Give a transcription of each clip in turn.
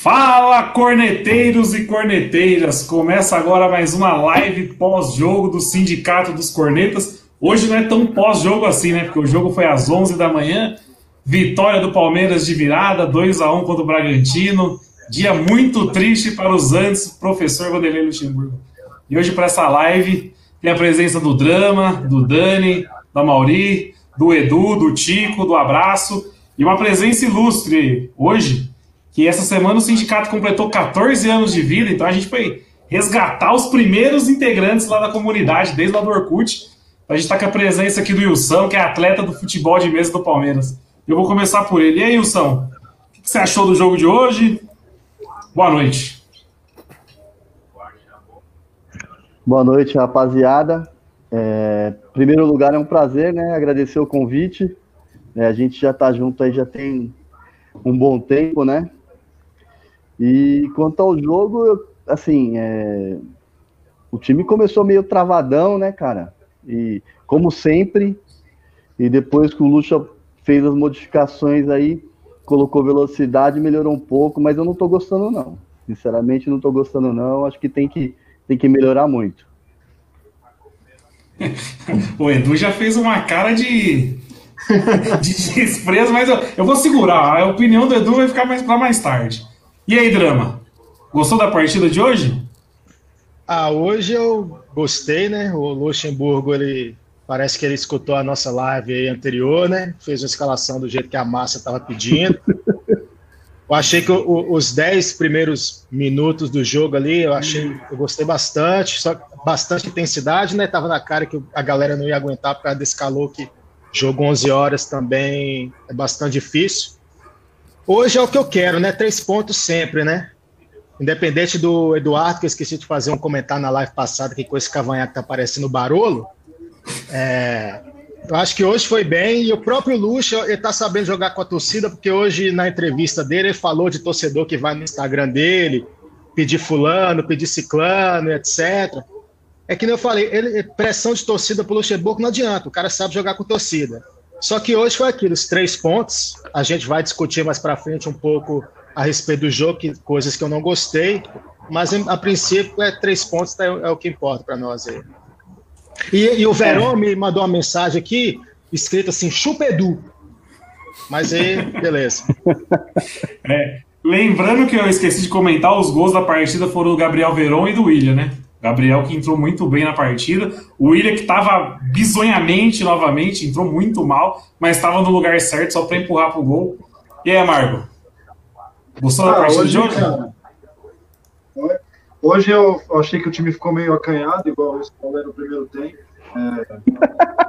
Fala, corneteiros e corneteiras! Começa agora mais uma live pós-jogo do Sindicato dos Cornetas. Hoje não é tão pós-jogo assim, né? Porque o jogo foi às 11 da manhã. Vitória do Palmeiras de virada, 2 a 1 contra o Bragantino. Dia muito triste para os antes, professor Vanderlei Luxemburgo. E hoje, para essa live, tem a presença do Drama, do Dani, da Mauri, do Edu, do Tico, do Abraço. E uma presença ilustre hoje, que essa semana o sindicato completou 14 anos de vida, então a gente foi resgatar os primeiros integrantes lá da comunidade, desde lá do Orkut. A gente está com a presença aqui do Wilson, que é atleta do futebol de mesa do Palmeiras. Eu vou começar por ele. E aí, Wilson, o que você achou do jogo de hoje? Boa noite. Boa noite, rapaziada. É, primeiro lugar, é um prazer, né? Agradecer o convite. É, a gente já está junto aí já tem um bom tempo, né? E quanto ao jogo, assim, é, o time começou meio travadão, né, cara? E como sempre, e depois que o Lucha fez as modificações aí, colocou velocidade, melhorou um pouco, mas eu não tô gostando não. Sinceramente, não tô gostando não. Acho que tem que, tem que melhorar muito. o Edu já fez uma cara de, de desprezo, mas eu, eu vou segurar. A opinião do Edu vai ficar mais para mais tarde. E aí, Drama? Gostou da partida de hoje? Ah, hoje eu gostei, né? O Luxemburgo, ele parece que ele escutou a nossa live anterior, né? Fez uma escalação do jeito que a massa estava pedindo. Eu achei que o, os 10 primeiros minutos do jogo ali, eu achei, eu gostei bastante, só bastante intensidade, né? Tava na cara que a galera não ia aguentar por causa desse calor que jogo 11 horas também é bastante difícil. Hoje é o que eu quero, né? Três pontos sempre, né? Independente do Eduardo, que eu esqueci de fazer um comentário na live passada que com esse cavanhaque tá parecendo Barolo. É, eu acho que hoje foi bem e o próprio Lucha ele tá sabendo jogar com a torcida, porque hoje na entrevista dele ele falou de torcedor que vai no Instagram dele, pedir fulano, pedir ciclano, etc. É que nem eu falei, ele, pressão de torcida pro Luxemburgo não adianta, o cara sabe jogar com torcida. Só que hoje foi aquilo, os três pontos. A gente vai discutir mais para frente um pouco a respeito do jogo, que, coisas que eu não gostei, mas a princípio é três pontos é, é o que importa para nós aí. E, e o Verão é. me mandou uma mensagem aqui, escrita assim, chupedu. Mas aí, beleza. É, lembrando que eu esqueci de comentar, os gols da partida foram do Gabriel Verón e do William, né? Gabriel que entrou muito bem na partida. O William que estava bizonhamente novamente, entrou muito mal, mas estava no lugar certo só para empurrar pro gol. E aí, Amargo? Gostou ah, da partida hoje, de hoje? Cara, hoje eu achei que o time ficou meio acanhado, igual o era no primeiro tempo. É,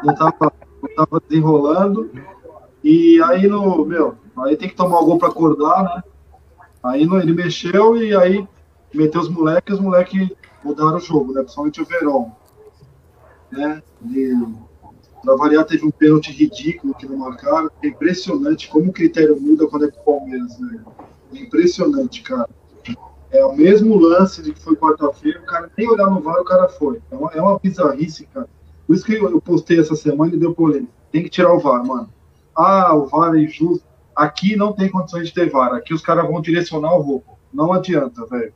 não, estava desenrolando. E aí, no, meu, aí tem que tomar o gol para acordar, né? Aí no, ele mexeu e aí meteu os moleques, os moleques mudaram o jogo, né? Principalmente o Verón. Né? Ele, pra variar, teve um pênalti ridículo que não marcaram. É impressionante como o critério muda quando é com o Palmeiras, né? É impressionante, cara. É o mesmo lance de que foi quarta-feira, o cara nem olhar no VAR, o cara foi. É uma, é uma bizarrice, cara. Por isso que eu postei essa semana e deu polêmica. Tem que tirar o VAR, mano. Ah, o VAR é injusto. Aqui não tem condições de ter VAR. Aqui os caras vão direcionar o roubo. Não adianta, velho.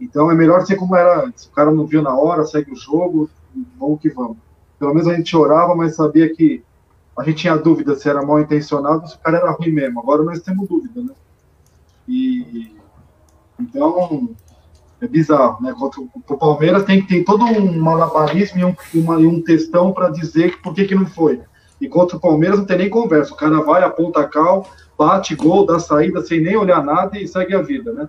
Então é melhor ser como era antes. O cara não viu na hora, segue o jogo, vamos que vamos. Pelo menos a gente chorava, mas sabia que a gente tinha dúvida se era mal intencionado ou se o cara era ruim mesmo. Agora nós temos dúvida, né? E então é bizarro, né? Contra o Palmeiras tem ter todo um malabarismo e um, uma, e um textão para dizer por que, que não foi. E contra o Palmeiras não tem nem conversa. O cara vai, aponta a cal, bate gol, dá saída sem nem olhar nada e segue a vida, né?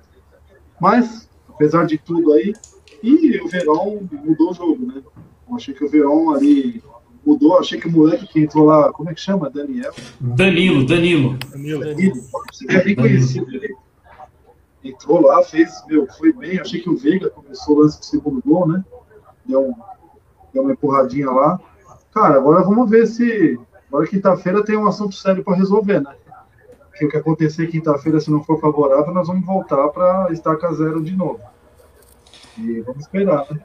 Mas apesar de tudo aí. E o Verão mudou o jogo, né? Eu achei que o Verão ali mudou. Achei que o moleque que entrou lá, como é que chama? Daniel? Danilo, Danilo. Danilo. Danilo. Você é bem conhecido. Ele entrou lá, fez, meu, foi bem. Achei que o Veiga começou o lance do segundo gol, né? Deu, um, deu uma empurradinha lá. Cara, agora vamos ver se. Agora quinta-feira tem um assunto sério para resolver, né? Porque o que acontecer quinta-feira, se não for favorável, nós vamos voltar para estaca zero de novo. E vamos esperar, né?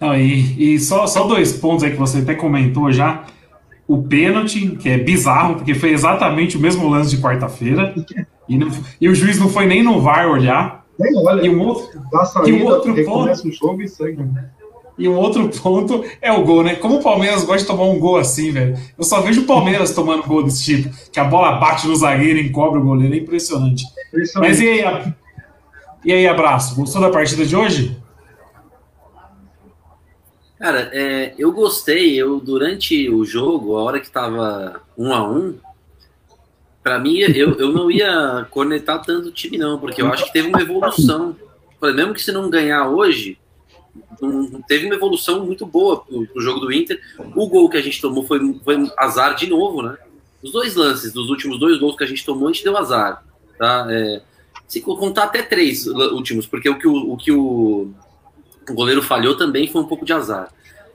Não, e, e só, só dois pontos aí que você até comentou já. O pênalti, que é bizarro, porque foi exatamente o mesmo lance de quarta-feira. E, não- e o juiz não foi nem no VAR olhar. Nem olha, E um outro, dá saída, e um outro recomeça o jogo e segue. E um outro ponto é o gol, né? Como o Palmeiras gosta de tomar um gol assim, velho. Eu só vejo o Palmeiras tomando gol desse tipo. Que a bola bate no zagueiro e encobre o goleiro. É impressionante. Mas e aí, a- e aí, abraço? Gostou da partida de hoje? Cara, é, eu gostei. Eu durante o jogo, a hora que tava um a um, pra mim eu, eu não ia cornetar tanto o time não, porque eu acho que teve uma evolução. Mesmo que se não ganhar hoje, teve uma evolução muito boa pro, pro jogo do Inter. O gol que a gente tomou foi, foi azar de novo, né? Os dois lances, dos últimos dois gols que a gente tomou, a gente deu azar, tá? É, se contar até três últimos, porque o que o, o que o goleiro falhou também foi um pouco de azar.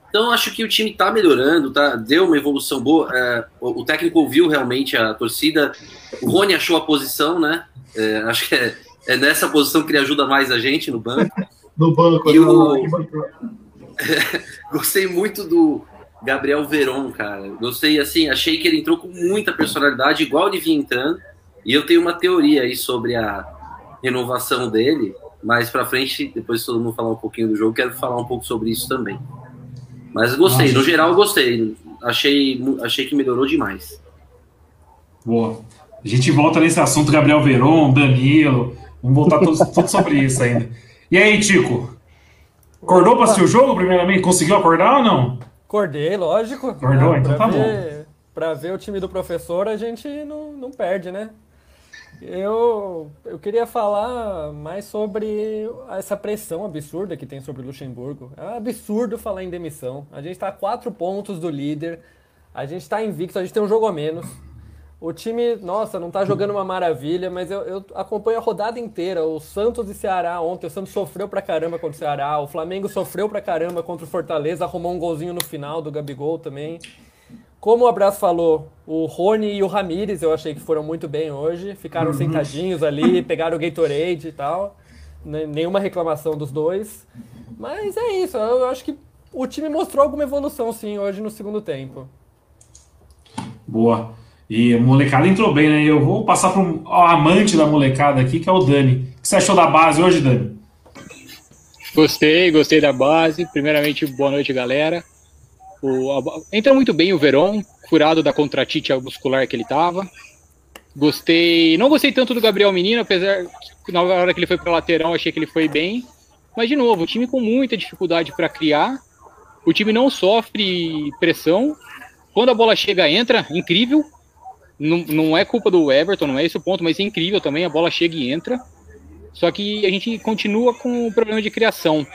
Então acho que o time está melhorando, tá? Deu uma evolução boa. É, o, o técnico ouviu realmente a torcida. O Rony achou a posição, né? É, acho que é, é nessa posição que ele ajuda mais a gente no banco. No banco, E o-. Gostei muito do Gabriel Veron, cara. Gostei, assim, achei que ele entrou com muita personalidade, igual ele vinha entrando. E eu tenho uma teoria aí sobre a renovação dele. Mais pra frente, depois todo mundo falar um pouquinho do jogo, quero falar um pouco sobre isso também. Mas gostei, no geral gostei. Achei, achei que melhorou demais. Boa. A gente volta nesse assunto, Gabriel Veron, Danilo. Vamos voltar todos, tudo sobre isso ainda. E aí, Tico? Acordou para assistir o jogo, primeiramente? Conseguiu acordar ou não? Acordei, lógico. Acordou? Então pra tá ver, Pra ver o time do professor, a gente não, não perde, né? Eu, eu queria falar mais sobre essa pressão absurda que tem sobre o Luxemburgo. É um absurdo falar em demissão. A gente está a quatro pontos do líder, a gente está invicto, a gente tem um jogo a menos. O time, nossa, não tá jogando uma maravilha, mas eu, eu acompanho a rodada inteira. O Santos e Ceará ontem, o Santos sofreu pra caramba contra o Ceará, o Flamengo sofreu pra caramba contra o Fortaleza, arrumou um golzinho no final do Gabigol também. Como o Abraço falou, o Rony e o Ramires eu achei que foram muito bem hoje, ficaram sentadinhos ali, pegaram o Gatorade e tal. Né, Nenhuma reclamação dos dois. Mas é isso, eu acho que o time mostrou alguma evolução sim hoje no segundo tempo. Boa. E a molecada entrou bem, né? Eu vou passar para um amante da molecada aqui, que é o Dani. O que você achou da base hoje, Dani? Gostei, gostei da base. Primeiramente, boa noite, galera. O, a, entra muito bem o Verón, curado da contratite muscular que ele tava. Gostei. Não gostei tanto do Gabriel Menino, apesar que na hora que ele foi para lateral, achei que ele foi bem. Mas, de novo, o time com muita dificuldade para criar. O time não sofre pressão. Quando a bola chega, entra. Incrível. Não, não é culpa do Everton, não é esse o ponto, mas é incrível também. A bola chega e entra. Só que a gente continua com o problema de criação.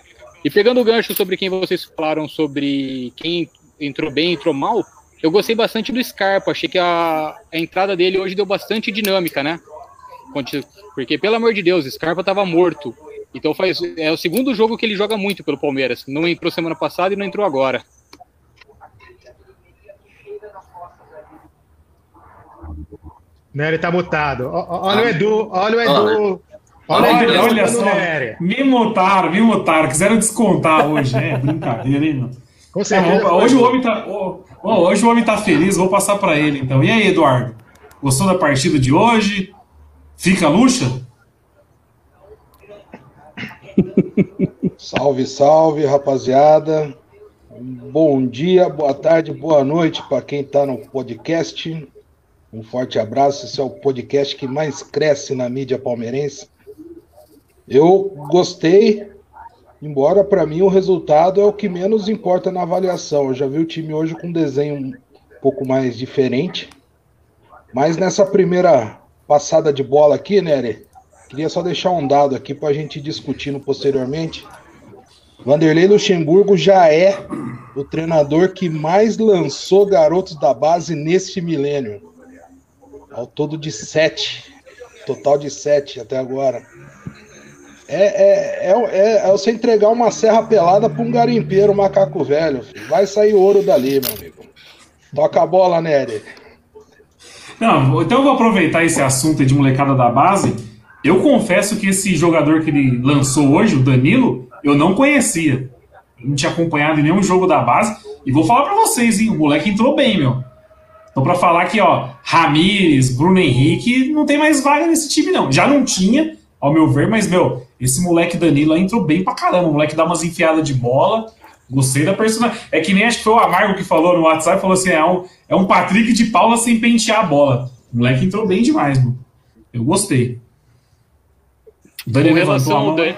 E pegando o gancho sobre quem vocês falaram sobre quem entrou bem, entrou mal, eu gostei bastante do Scarpa. Achei que a, a entrada dele hoje deu bastante dinâmica, né? Porque, pelo amor de Deus, Scarpa estava morto. Então faz, é o segundo jogo que ele joga muito pelo Palmeiras. Não entrou semana passada e não entrou agora. Né, tá mutado. Olha o Ah. Edu, olha o. Edu. Olha, o Olha, Edu olha só. o Nery. Me mutaram, me mutaram. Quiseram descontar hoje. É brincadeira, hein, meu? Com É, certeza. vamos- hoje, o homem tá, ô, ô, hoje o homem tá feliz, vou passar para ele então. E aí, Eduardo? Gostou da partida de hoje? Fica luxa? Salve, salve, rapaziada. Bom dia, boa tarde, boa noite para quem está no podcast. Um forte abraço. Esse é o podcast que mais cresce na mídia palmeirense. Eu gostei, embora para mim o resultado é o que menos importa na avaliação. Eu já vi o time hoje com um desenho um pouco mais diferente. Mas nessa primeira passada de bola aqui, Nery, queria só deixar um dado aqui para a gente ir discutindo posteriormente. Vanderlei Luxemburgo já é o treinador que mais lançou garotos da base neste milênio. Ao todo de sete. Total de sete até agora. É, é, é, é, é você entregar uma serra pelada para um garimpeiro um macaco velho. Filho. Vai sair ouro dali, meu amigo. Toca a bola, Nery. Não, então eu vou aproveitar esse assunto de molecada da base. Eu confesso que esse jogador que ele lançou hoje, o Danilo, eu não conhecia. Não tinha acompanhado nenhum jogo da base. E vou falar para vocês, hein? O moleque entrou bem, meu. Então, para falar que, ó, Ramires, Bruno Henrique, não tem mais vaga nesse time, não. Já não tinha, ao meu ver, mas, meu, esse moleque Danilo entrou bem pra caramba. O moleque dá umas enfiadas de bola. Gostei da personagem. É que nem acho que foi o Amargo que falou no WhatsApp, falou assim: é um, é um Patrick de Paula sem pentear a bola. O moleque entrou bem demais, mano. Eu gostei. O Dani com relação ao Dan...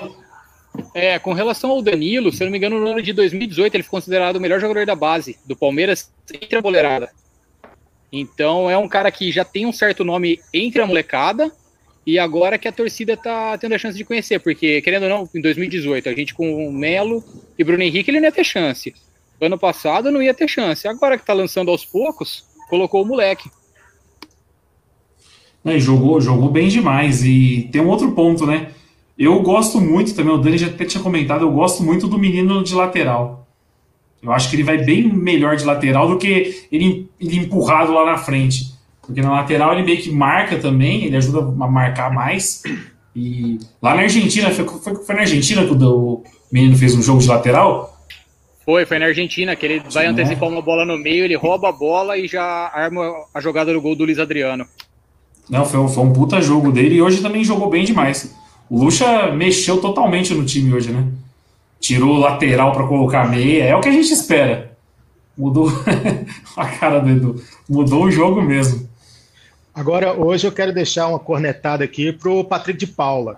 É, com relação ao Danilo, se eu não me engano, no ano de 2018 ele foi considerado o melhor jogador da base do Palmeiras entre a boleirada. Então é um cara que já tem um certo nome entre a molecada e agora que a torcida tá tendo a chance de conhecer, porque querendo ou não, em 2018 a gente com o Melo e Bruno Henrique ele não ia ter chance. Ano passado não ia ter chance. Agora que tá lançando aos poucos, colocou o moleque. É, jogou, jogou bem demais. E tem um outro ponto, né? Eu gosto muito também, o Dani já até tinha comentado, eu gosto muito do menino de lateral. Eu acho que ele vai bem melhor de lateral do que ele, ele empurrado lá na frente. Porque na lateral ele meio que marca também, ele ajuda a marcar mais. E lá na Argentina, foi, foi, foi na Argentina que o, menino fez um jogo de lateral? Foi, foi na Argentina, que ele vai antecipar uma bola no meio, ele rouba a bola e já arma a jogada do gol do Luiz Adriano. Não, foi, foi um puta jogo dele e hoje também jogou bem demais. O Lucha mexeu totalmente no time hoje, né? Tirou lateral para colocar meia, é o que a gente espera. Mudou a cara do Edu. Mudou o jogo mesmo. Agora, hoje eu quero deixar uma cornetada aqui pro Patrick de Paula.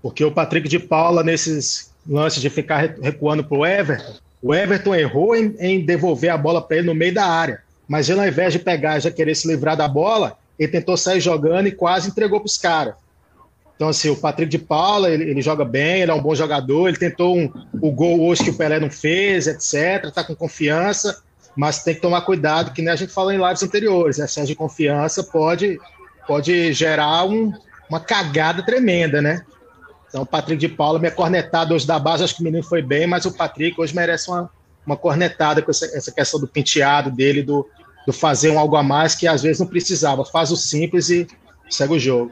Porque o Patrick de Paula, nesses lances de ficar recuando pro Everton, o Everton errou em, em devolver a bola para ele no meio da área. Mas ele, ao invés de pegar e já querer se livrar da bola, ele tentou sair jogando e quase entregou para os caras. Então, assim, o Patrick de Paula, ele, ele, joga bem, ele é um bom jogador, ele tentou um, o gol hoje que o Pelé não fez, etc. Tá com confiança, mas tem que tomar cuidado, que nem a gente falou em lives anteriores, né? Excesso de confiança pode, pode gerar um, uma cagada tremenda, né? Então, o Patrick de Paula, minha cornetada hoje da base, acho que o menino foi bem, mas o Patrick hoje merece uma, uma cornetada com essa, essa questão do penteado dele, do, do fazer um algo a mais que às vezes não precisava. Faz o simples e segue o jogo.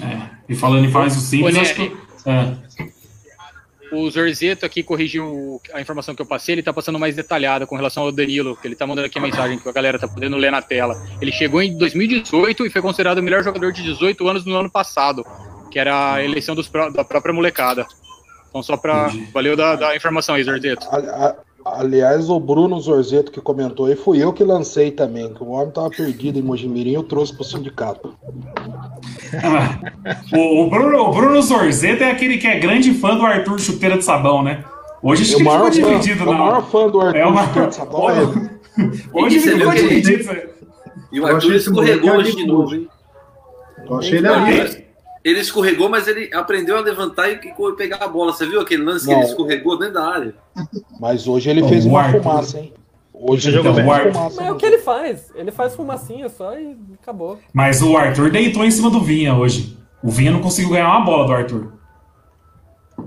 É, e falando em faz o simples, acho que. É. O Zorzeto aqui corrigiu a informação que eu passei, ele está passando mais detalhada com relação ao Danilo, que ele está mandando aqui a mensagem que a galera está podendo ler na tela. Ele chegou em 2018 e foi considerado o melhor jogador de 18 anos no ano passado, que era a eleição dos, da própria molecada. Então, só para. Valeu da, da informação aí, Zorzeto. Aliás, o Bruno Zorzeto que comentou aí, fui eu que lancei também, que o homem estava perdido em Mojimirim, eu trouxe para o sindicato. o, o, Bruno, o Bruno Zorzeto é aquele que é grande fã do Arthur Chuteira de Sabão, né? Hoje acho que ele ficou dividido, não. É o maior fã do Arthur é uma... Chuteira de Sabão. Hoje ele ficou dividido. E o Arthur escorregou hoje de novo, hein? Eu achei ele ali. Ele escorregou, mas ele aprendeu a levantar e pegar a bola. Você viu aquele lance Não. que ele escorregou dentro da área? Mas hoje ele fez uma fumaça, hein? Hoje ele jogou então, fumaça. Mas é o que ele faz. Ele faz fumacinha só e acabou. Mas o Arthur deitou em cima do Vinha hoje. O Vinha não conseguiu ganhar uma bola do Arthur.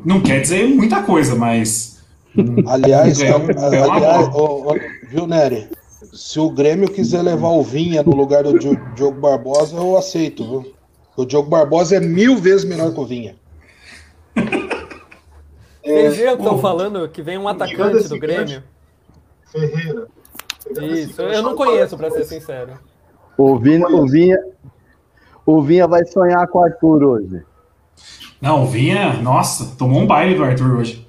Não quer dizer muita coisa, mas. Aliás, aliás oh, oh, viu, Nery? Se o Grêmio quiser levar o Vinha no lugar do Diogo Barbosa, eu aceito, viu? O Diogo Barbosa é mil vezes melhor que o Vinha. Vocês viram que estão falando que vem um atacante do Grêmio? Ferreira. Isso, eu não conheço, para ser sincero. O Vinha, o, Vinha, o Vinha vai sonhar com o Arthur hoje. Não, o Vinha, nossa, tomou um baile do Arthur hoje.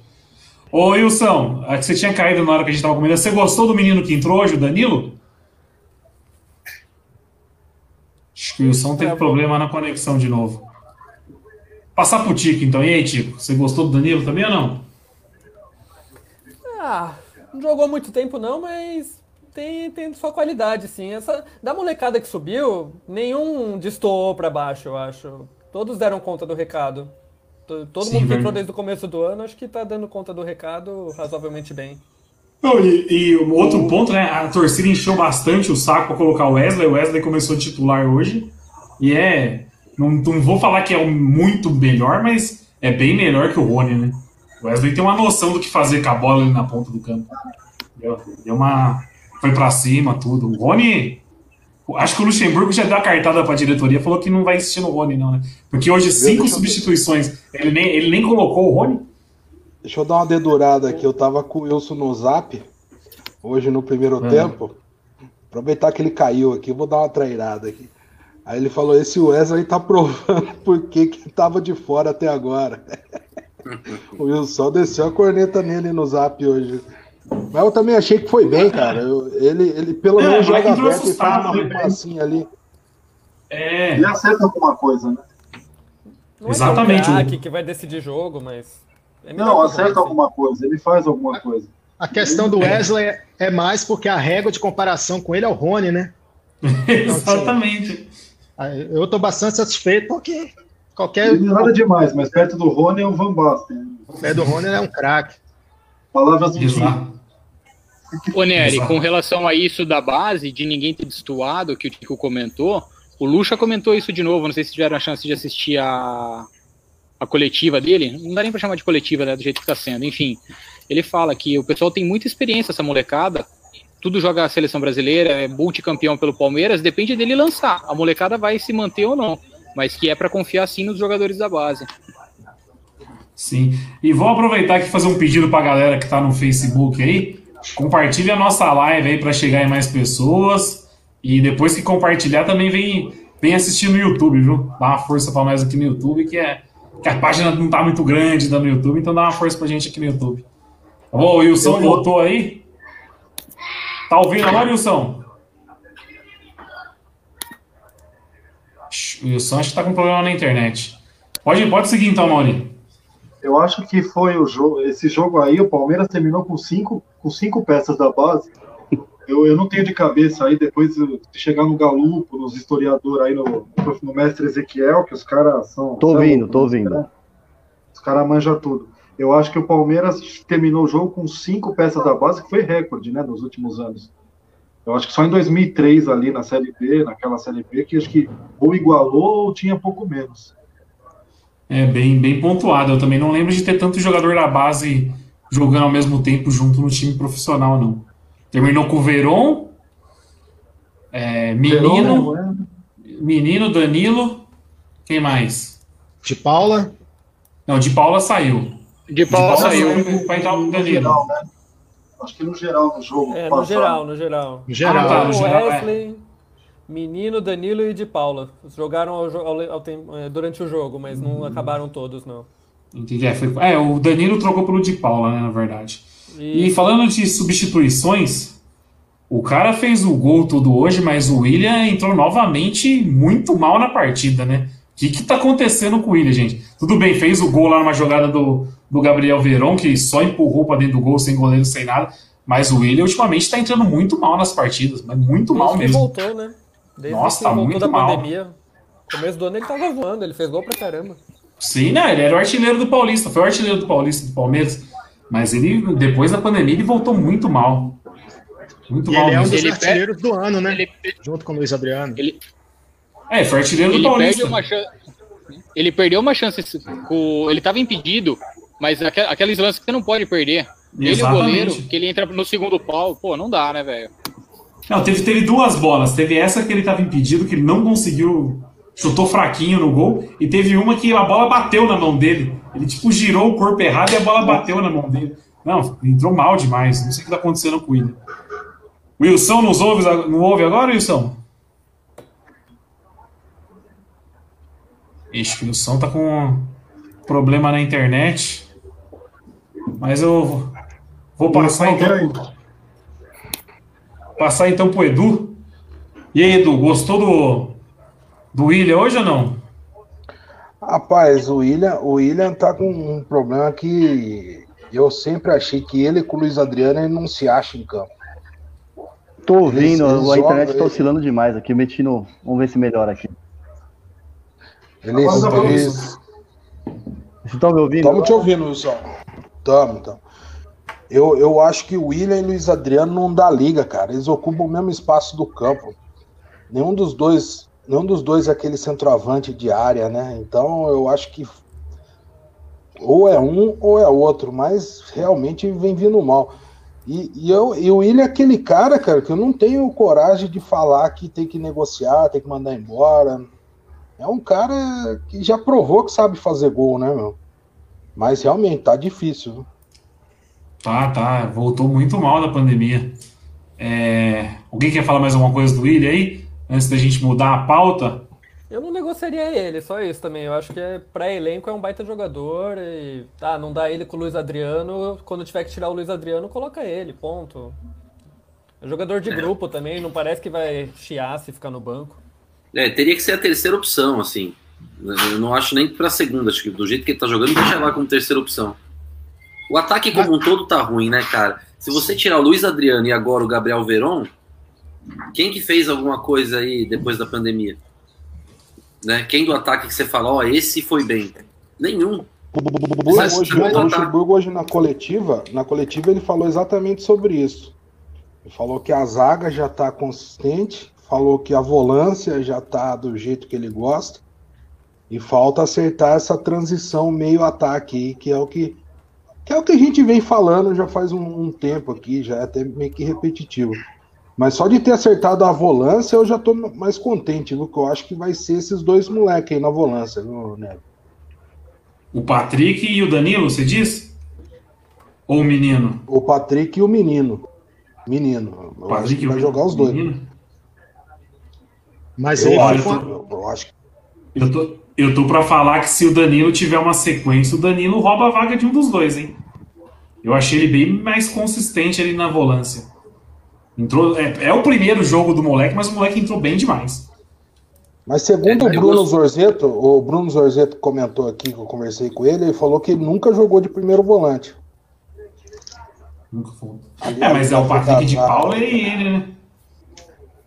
Ô, Wilson, é que você tinha caído na hora que a gente tava comendo. Você gostou do menino que entrou hoje, o Danilo? Acho que o Wilson teve é, problema na conexão de novo. Passar pro Tico, então. E aí, Tico? Você gostou do Danilo também ou não? Ah, não jogou muito tempo não, mas tem, tem sua qualidade, sim. Essa, da molecada que subiu, nenhum destoou para baixo, eu acho. Todos deram conta do recado. Todo Sim, mundo que entrou desde o começo do ano, acho que está dando conta do recado razoavelmente bem. Não, e, e outro ponto, né? A torcida encheu bastante o saco para colocar o Wesley. O Wesley começou a titular hoje. E é. Não, não vou falar que é muito melhor, mas é bem melhor que o Rony, né? O Wesley tem uma noção do que fazer com a bola ali na ponta do campo. Deu, deu uma. Foi para cima, tudo. O Rony. Acho que o Luxemburgo já deu a cartada para a diretoria, falou que não vai insistir no Rony, não, né? Porque hoje cinco substituições. Ele nem, ele nem colocou o Rony. Deixa eu dar uma dedurada aqui. Eu tava com o Wilson no zap hoje no primeiro é. tempo. Aproveitar que ele caiu aqui, eu vou dar uma trairada aqui. Aí ele falou: esse Wesley tá provando por que, que tava de fora até agora. o Wilson desceu a corneta nele no zap hoje. Mas eu também achei que foi bem, cara. Eu, ele, ele pelo é, menos joga aberto e faz uma né? ali. É. Ele acerta alguma coisa, né? Não Exatamente. É que, que vai decidir jogo, mas. É não, acerta alguma coisa, ele faz alguma coisa. A questão do Wesley é mais porque a régua de comparação com ele é o Rony, né? Então, Exatamente. Assim, eu tô bastante satisfeito porque qualquer. É nada demais, mas perto do Rony é um Van Basten. Perto do Rony é um craque. Palavras do Ô, Nery, com relação a isso da base, de ninguém ter destoado, que o Tico comentou, o Lucha comentou isso de novo, não sei se tiveram a chance de assistir a, a coletiva dele, não dá nem pra chamar de coletiva, né, do jeito que tá sendo, enfim, ele fala que o pessoal tem muita experiência, essa molecada, tudo joga a seleção brasileira, é multicampeão pelo Palmeiras, depende dele lançar, a molecada vai se manter ou não, mas que é para confiar sim nos jogadores da base. Sim, e vou aproveitar aqui fazer um pedido pra galera que tá no Facebook aí, compartilhe a nossa live aí para chegar em mais pessoas. E depois que compartilhar, também vem, vem assistir no YouTube, viu? Dá uma força para nós aqui no YouTube, que é que a página não tá muito grande no YouTube, então dá uma força pra gente aqui no YouTube. Tá bom, o Wilson voltou aí? Tá ouvindo agora, Wilson? O Wilson acho que tá com problema na internet. Pode, pode seguir então, Mauri. Eu acho que foi o jogo, esse jogo aí, o Palmeiras terminou com cinco, com cinco peças da base. Eu, eu não tenho de cabeça aí, depois de chegar no Galupo, nos historiadores aí, no, no mestre Ezequiel, que os caras são. Tô ouvindo, tô ouvindo. Cara, os caras manjam tudo. Eu acho que o Palmeiras terminou o jogo com cinco peças da base, que foi recorde, né, nos últimos anos. Eu acho que só em 2003, ali na Série B, naquela Série B, que acho que ou igualou ou tinha pouco menos. É bem, bem pontuado. Eu também não lembro de ter tanto jogador da base jogando ao mesmo tempo junto no time profissional, não. Terminou com o Veron, é, Menino, Verón, Menino, Danilo, quem mais? De Paula? Não, de Paula saiu. De Paula, de Paula saiu. vai entrar o Danilo. Geral, né? Acho que no geral no jogo. É, no geral, no geral. No geral. Ah, tá, no geral Wesley, é. Menino, Danilo e de Paula. Jogaram ao, ao, ao, é, durante o jogo, mas não hum. acabaram todos, não. Entendi. É, foi, é, o Danilo trocou pelo de Paula, né, na verdade. E... e falando de substituições, o cara fez o gol tudo hoje, mas o William entrou novamente muito mal na partida, né? O que, que tá acontecendo com o William, gente? Tudo bem, fez o gol lá numa jogada do, do Gabriel Veron, que só empurrou para dentro do gol, sem goleiro, sem nada. Mas o William ultimamente está entrando muito mal nas partidas, mas muito Desde mal mesmo. voltou, né? Desde Nossa, tá muito da mal. pandemia. No começo do ano ele tava voando, ele fez gol pra caramba. Sim, né? Ele era o artilheiro do Paulista, foi o artilheiro do Paulista do Palmeiras. Mas ele, depois da pandemia, ele voltou muito mal. Muito e mal. Ele é um dos artilheiros do ano, né? Ele... Junto com o Luiz Adriano. Ele... É, foi artilheiro ele do Paulista. Perde uma chance... Ele perdeu uma chance. Com... Ele estava impedido, mas aqueles lances que você não pode perder. Exatamente. Ele, o goleiro, que ele entra no segundo pau, pô, não dá, né, velho? Não, teve, teve duas bolas. Teve essa que ele estava impedido, que ele não conseguiu, chutou fraquinho no gol, e teve uma que a bola bateu na mão dele. Ele, tipo, girou o corpo errado e a bola bateu na mão dele. Não, entrou mal demais. Não sei o que está acontecendo com ele. Wilson nos ouve, não ouve agora, Wilson? Ixi, o Wilson tá com problema na internet. Mas eu vou passar então. Passar então pro Edu. E aí, Edu, gostou do, do William hoje ou não? Rapaz, o William, o William tá com um problema que eu sempre achei que ele com o Luiz Adriano ele não se acha em campo. Tô ouvindo, eles, a internet tá oscilando demais aqui, metindo. Vamos ver se melhora aqui. Eles, eles, Vocês estão me ouvindo? Estamos te ouvindo, Wilson. Estamos, então. Eu, eu acho que o William e o Luiz Adriano não dá liga, cara. Eles ocupam o mesmo espaço do campo. Nenhum dos dois, nenhum dos dois é aquele centroavante de área, né? Então eu acho que ou é um ou é outro, mas realmente vem vindo mal. E, e, eu, e o William é aquele cara, cara, que eu não tenho coragem de falar que tem que negociar, tem que mandar embora. É um cara que já provou que sabe fazer gol, né, meu? Mas realmente tá difícil. Tá, tá. Voltou muito mal da pandemia. É... Alguém quer falar mais alguma coisa do William aí? Antes da gente mudar a pauta? Eu não negociaria ele, só isso também. Eu acho que é, pra elenco é um baita jogador e. Tá, não dá ele com o Luiz Adriano. Quando tiver que tirar o Luiz Adriano, coloca ele, ponto. É jogador de grupo também, não parece que vai chiar se ficar no banco. É, teria que ser a terceira opção, assim. Eu não acho nem pra segunda, acho que do jeito que ele tá jogando, deixa lá como terceira opção. O ataque como um todo tá ruim, né, cara? Se você tirar o Luiz Adriano e agora o Gabriel Veron, quem que fez alguma coisa aí depois da pandemia? Né? Quem do ataque que você fala, ó, oh, esse foi bem? Nenhum. Mas, hoje, o Luxemburgo hoje na coletiva, na coletiva ele falou exatamente sobre isso. Ele falou que a zaga já está consistente, falou que a volância já está do jeito que ele gosta e falta acertar essa transição meio ataque aí, que é o que que é o que a gente vem falando já faz um, um tempo aqui, já é até meio que repetitivo. Mas só de ter acertado a volância, eu já tô mais contente, viu? Que eu acho que vai ser esses dois moleques aí na volância, viu? O Patrick e o Danilo, você diz? Ou o menino? O Patrick e o menino. Menino. Eu Patrick acho que vai jogar os dois. Menino? Mas eu, acho, eu, eu acho que. Eu tô, eu tô pra falar que se o Danilo tiver uma sequência, o Danilo rouba a vaga de um dos dois, hein? Eu achei ele bem mais consistente ali na volância. Entrou, é, é, o primeiro jogo do moleque, mas o moleque entrou bem demais. Mas segundo é, o Bruno Zorzeto, o Bruno Zorzeto comentou aqui que eu conversei com ele, ele falou que nunca jogou de primeiro volante. Nunca foi. é, mas é o Patrick de Paula e ele, né?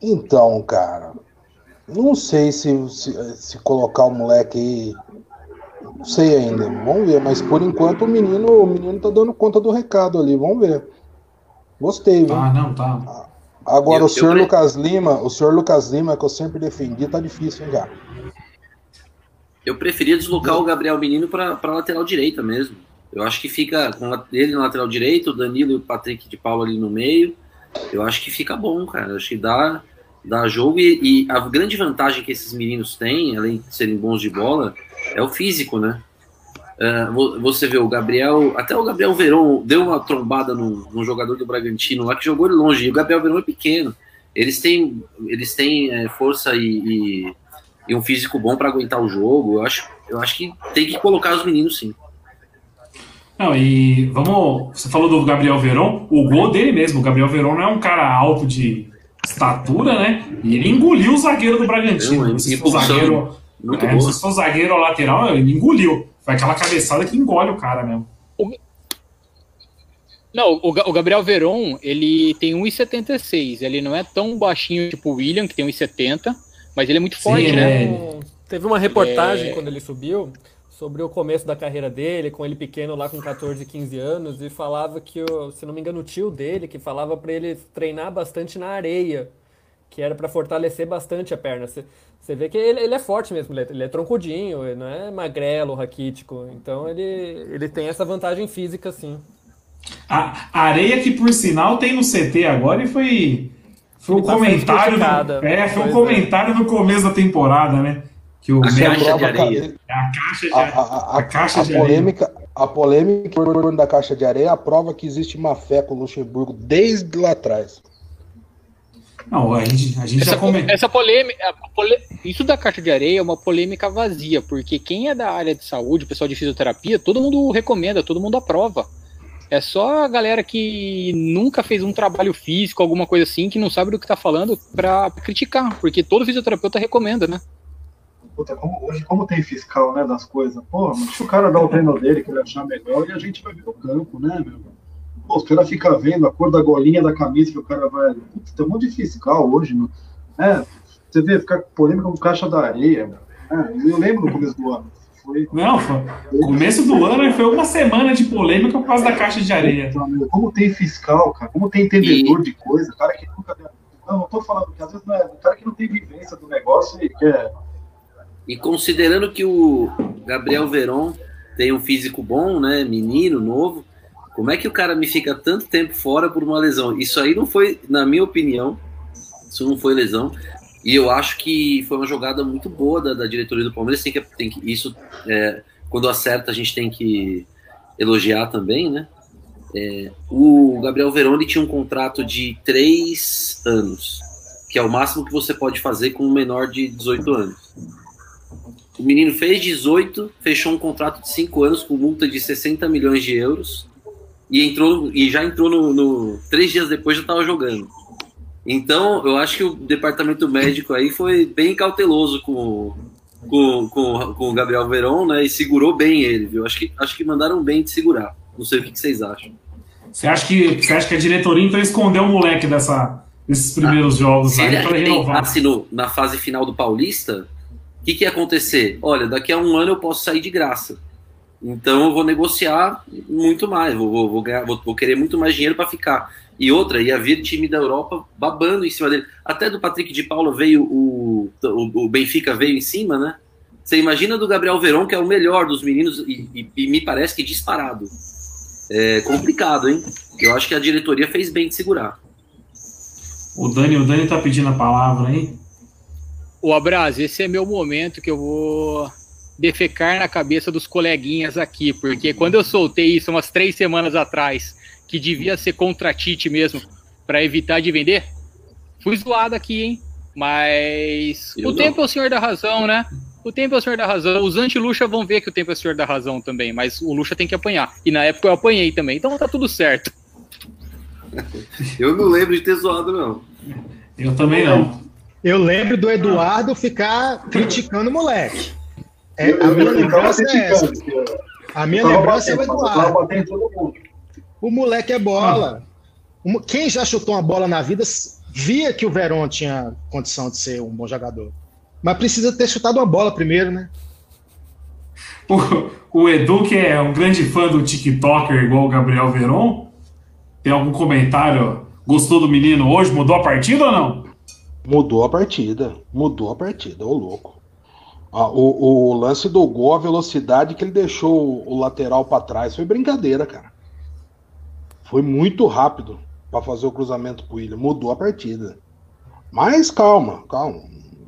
Então, cara, não sei se, se, se, colocar o moleque aí. Não sei ainda. Vamos ver. Mas por enquanto o menino, o menino tá dando conta do recado ali. Vamos ver. Gostei, viu? Ah, não, tá. Agora, eu, o senhor eu... Lucas Lima, o senhor Lucas Lima, que eu sempre defendi, tá difícil, hein, cara? Eu preferia deslocar o Gabriel Menino para lateral direita mesmo. Eu acho que fica com ele na lateral direita, o Danilo e o Patrick de Paulo ali no meio. Eu acho que fica bom, cara. Eu acho que dá, dá jogo. E, e a grande vantagem que esses meninos têm, além de serem bons de bola, é o físico, né? Uh, você vê o Gabriel, até o Gabriel Veron deu uma trombada no, no, jogador do Bragantino lá que jogou ele longe. E o Gabriel Veron é pequeno. Eles têm, eles têm é, força e, e, e, um físico bom para aguentar o jogo. Eu acho, eu acho que tem que colocar os meninos sim. Não, e vamos. Você falou do Gabriel Veron, o gol dele mesmo. O Gabriel Veron não é um cara alto de estatura, né? E ele engoliu o zagueiro do Bragantino. se for zagueiro, é, se for zagueiro lateral, ele engoliu. Foi aquela cabeçada que engole o cara mesmo. O... Não, o, Gabriel Veron, ele tem 1,76. Ele não é tão baixinho tipo o William, que tem 1,70, mas ele é muito forte, Sim, né? É... Teve uma reportagem é... quando ele subiu sobre o começo da carreira dele, com ele pequeno lá com 14, 15 anos, e falava que, se não me engano, o tio dele, que falava para ele treinar bastante na areia, que era para fortalecer bastante a perna. Você vê que ele, ele, é forte mesmo, ele é, ele é troncudinho, ele não é magrelo, raquítico. Então ele, ele tem essa vantagem física, sim. A, areia que, por sinal, tem no CT agora e foi. Foi um tá comentário. No, é, foi um é. comentário é. no começo da temporada, né? Que o a caixa de areia. É a caixa de, a, a, a caixa de polêmica, areia. A polêmica da caixa de areia é a prova que existe má fé com o Luxemburgo desde lá atrás. Não, a gente, a gente essa, já comenta. Essa polêmica, isso da caixa de areia é uma polêmica vazia, porque quem é da área de saúde, o pessoal de fisioterapia, todo mundo recomenda, todo mundo aprova. É só a galera que nunca fez um trabalho físico, alguma coisa assim, que não sabe do que tá falando pra criticar, porque todo fisioterapeuta recomenda, né? Puta, como, hoje, como tem fiscal, né, das coisas, pô, deixa o cara dar o treino dele que ele achar melhor e a gente vai ver o campo, né, meu? Pô, os caras ficam vendo a cor da golinha da camisa que o cara vai. Putz, tem um monte de fiscal hoje, meu. É, você vê, ficar polêmica com caixa da areia. É, eu lembro no começo do ano. Foi... Não, foi. Começo do ano foi uma semana de polêmica por causa da caixa de areia. Como tem fiscal, cara, como tem entendedor e... de coisa, cara que nunca. Não, não tô falando que às vezes não é. O cara que não tem vivência do negócio e quer. E considerando que o Gabriel Veron tem um físico bom, né? Menino, novo. Como é que o cara me fica tanto tempo fora por uma lesão? Isso aí não foi, na minha opinião, isso não foi lesão. E eu acho que foi uma jogada muito boa da, da diretoria do Palmeiras. Tem que, tem que, isso, é, quando acerta, a gente tem que elogiar também, né? É, o Gabriel Veroni tinha um contrato de três anos, que é o máximo que você pode fazer com um menor de 18 anos. O menino fez 18, fechou um contrato de cinco anos com multa de 60 milhões de euros e entrou e já entrou no, no três dias depois já estava jogando. Então, eu acho que o departamento médico aí foi bem cauteloso com, com, com, com o Gabriel Veron, né? E segurou bem ele, viu? Acho que, acho que mandaram bem de segurar. Não sei o que, que vocês acham. Você acha que, você acha que a diretoria então escondeu o moleque dessa, desses primeiros ah, jogos aí para renovar? Se no, na fase final do Paulista, o que, que ia acontecer? Olha, daqui a um ano eu posso sair de graça. Então eu vou negociar muito mais, vou, vou, vou, ganhar, vou, vou querer muito mais dinheiro para ficar. E outra, ia vir time da Europa babando em cima dele. Até do Patrick de Paula veio o, o, o Benfica veio em cima, né? Você imagina do Gabriel Veron, que é o melhor dos meninos, e, e, e, me parece que disparado. É complicado, hein? Eu acho que a diretoria fez bem de segurar. O Dani, o Dani tá pedindo a palavra, hein? O Abraz, esse é meu momento que eu vou defecar na cabeça dos coleguinhas aqui, porque quando eu soltei isso umas três semanas atrás, que devia ser contra Tite mesmo, para evitar de vender, fui zoado aqui, hein? Mas eu o não. tempo é o senhor da razão, né? O tempo é o senhor da razão. Os anti-Luxa vão ver que o tempo é o senhor da razão também, mas o Luxa tem que apanhar. E na época eu apanhei também, então tá tudo certo. Eu não lembro de ter zoado, não. Eu também não. Eu lembro do Eduardo ficar criticando o moleque. É, a minha lembrança é essa. A minha lembrança é o Eduardo. O moleque é bola. Quem já chutou uma bola na vida via que o Verón tinha condição de ser um bom jogador. Mas precisa ter chutado uma bola primeiro, né? O, o Edu, que é um grande fã do TikToker igual o Gabriel Veron, tem algum comentário? Gostou do menino hoje? Mudou a partida ou não? Mudou a partida. Mudou a partida, ô louco. Ah, o, o, lance do gol, a velocidade que ele deixou o lateral para trás foi brincadeira, cara. Foi muito rápido para fazer o cruzamento pro William. Mudou a partida. Mas calma, calma.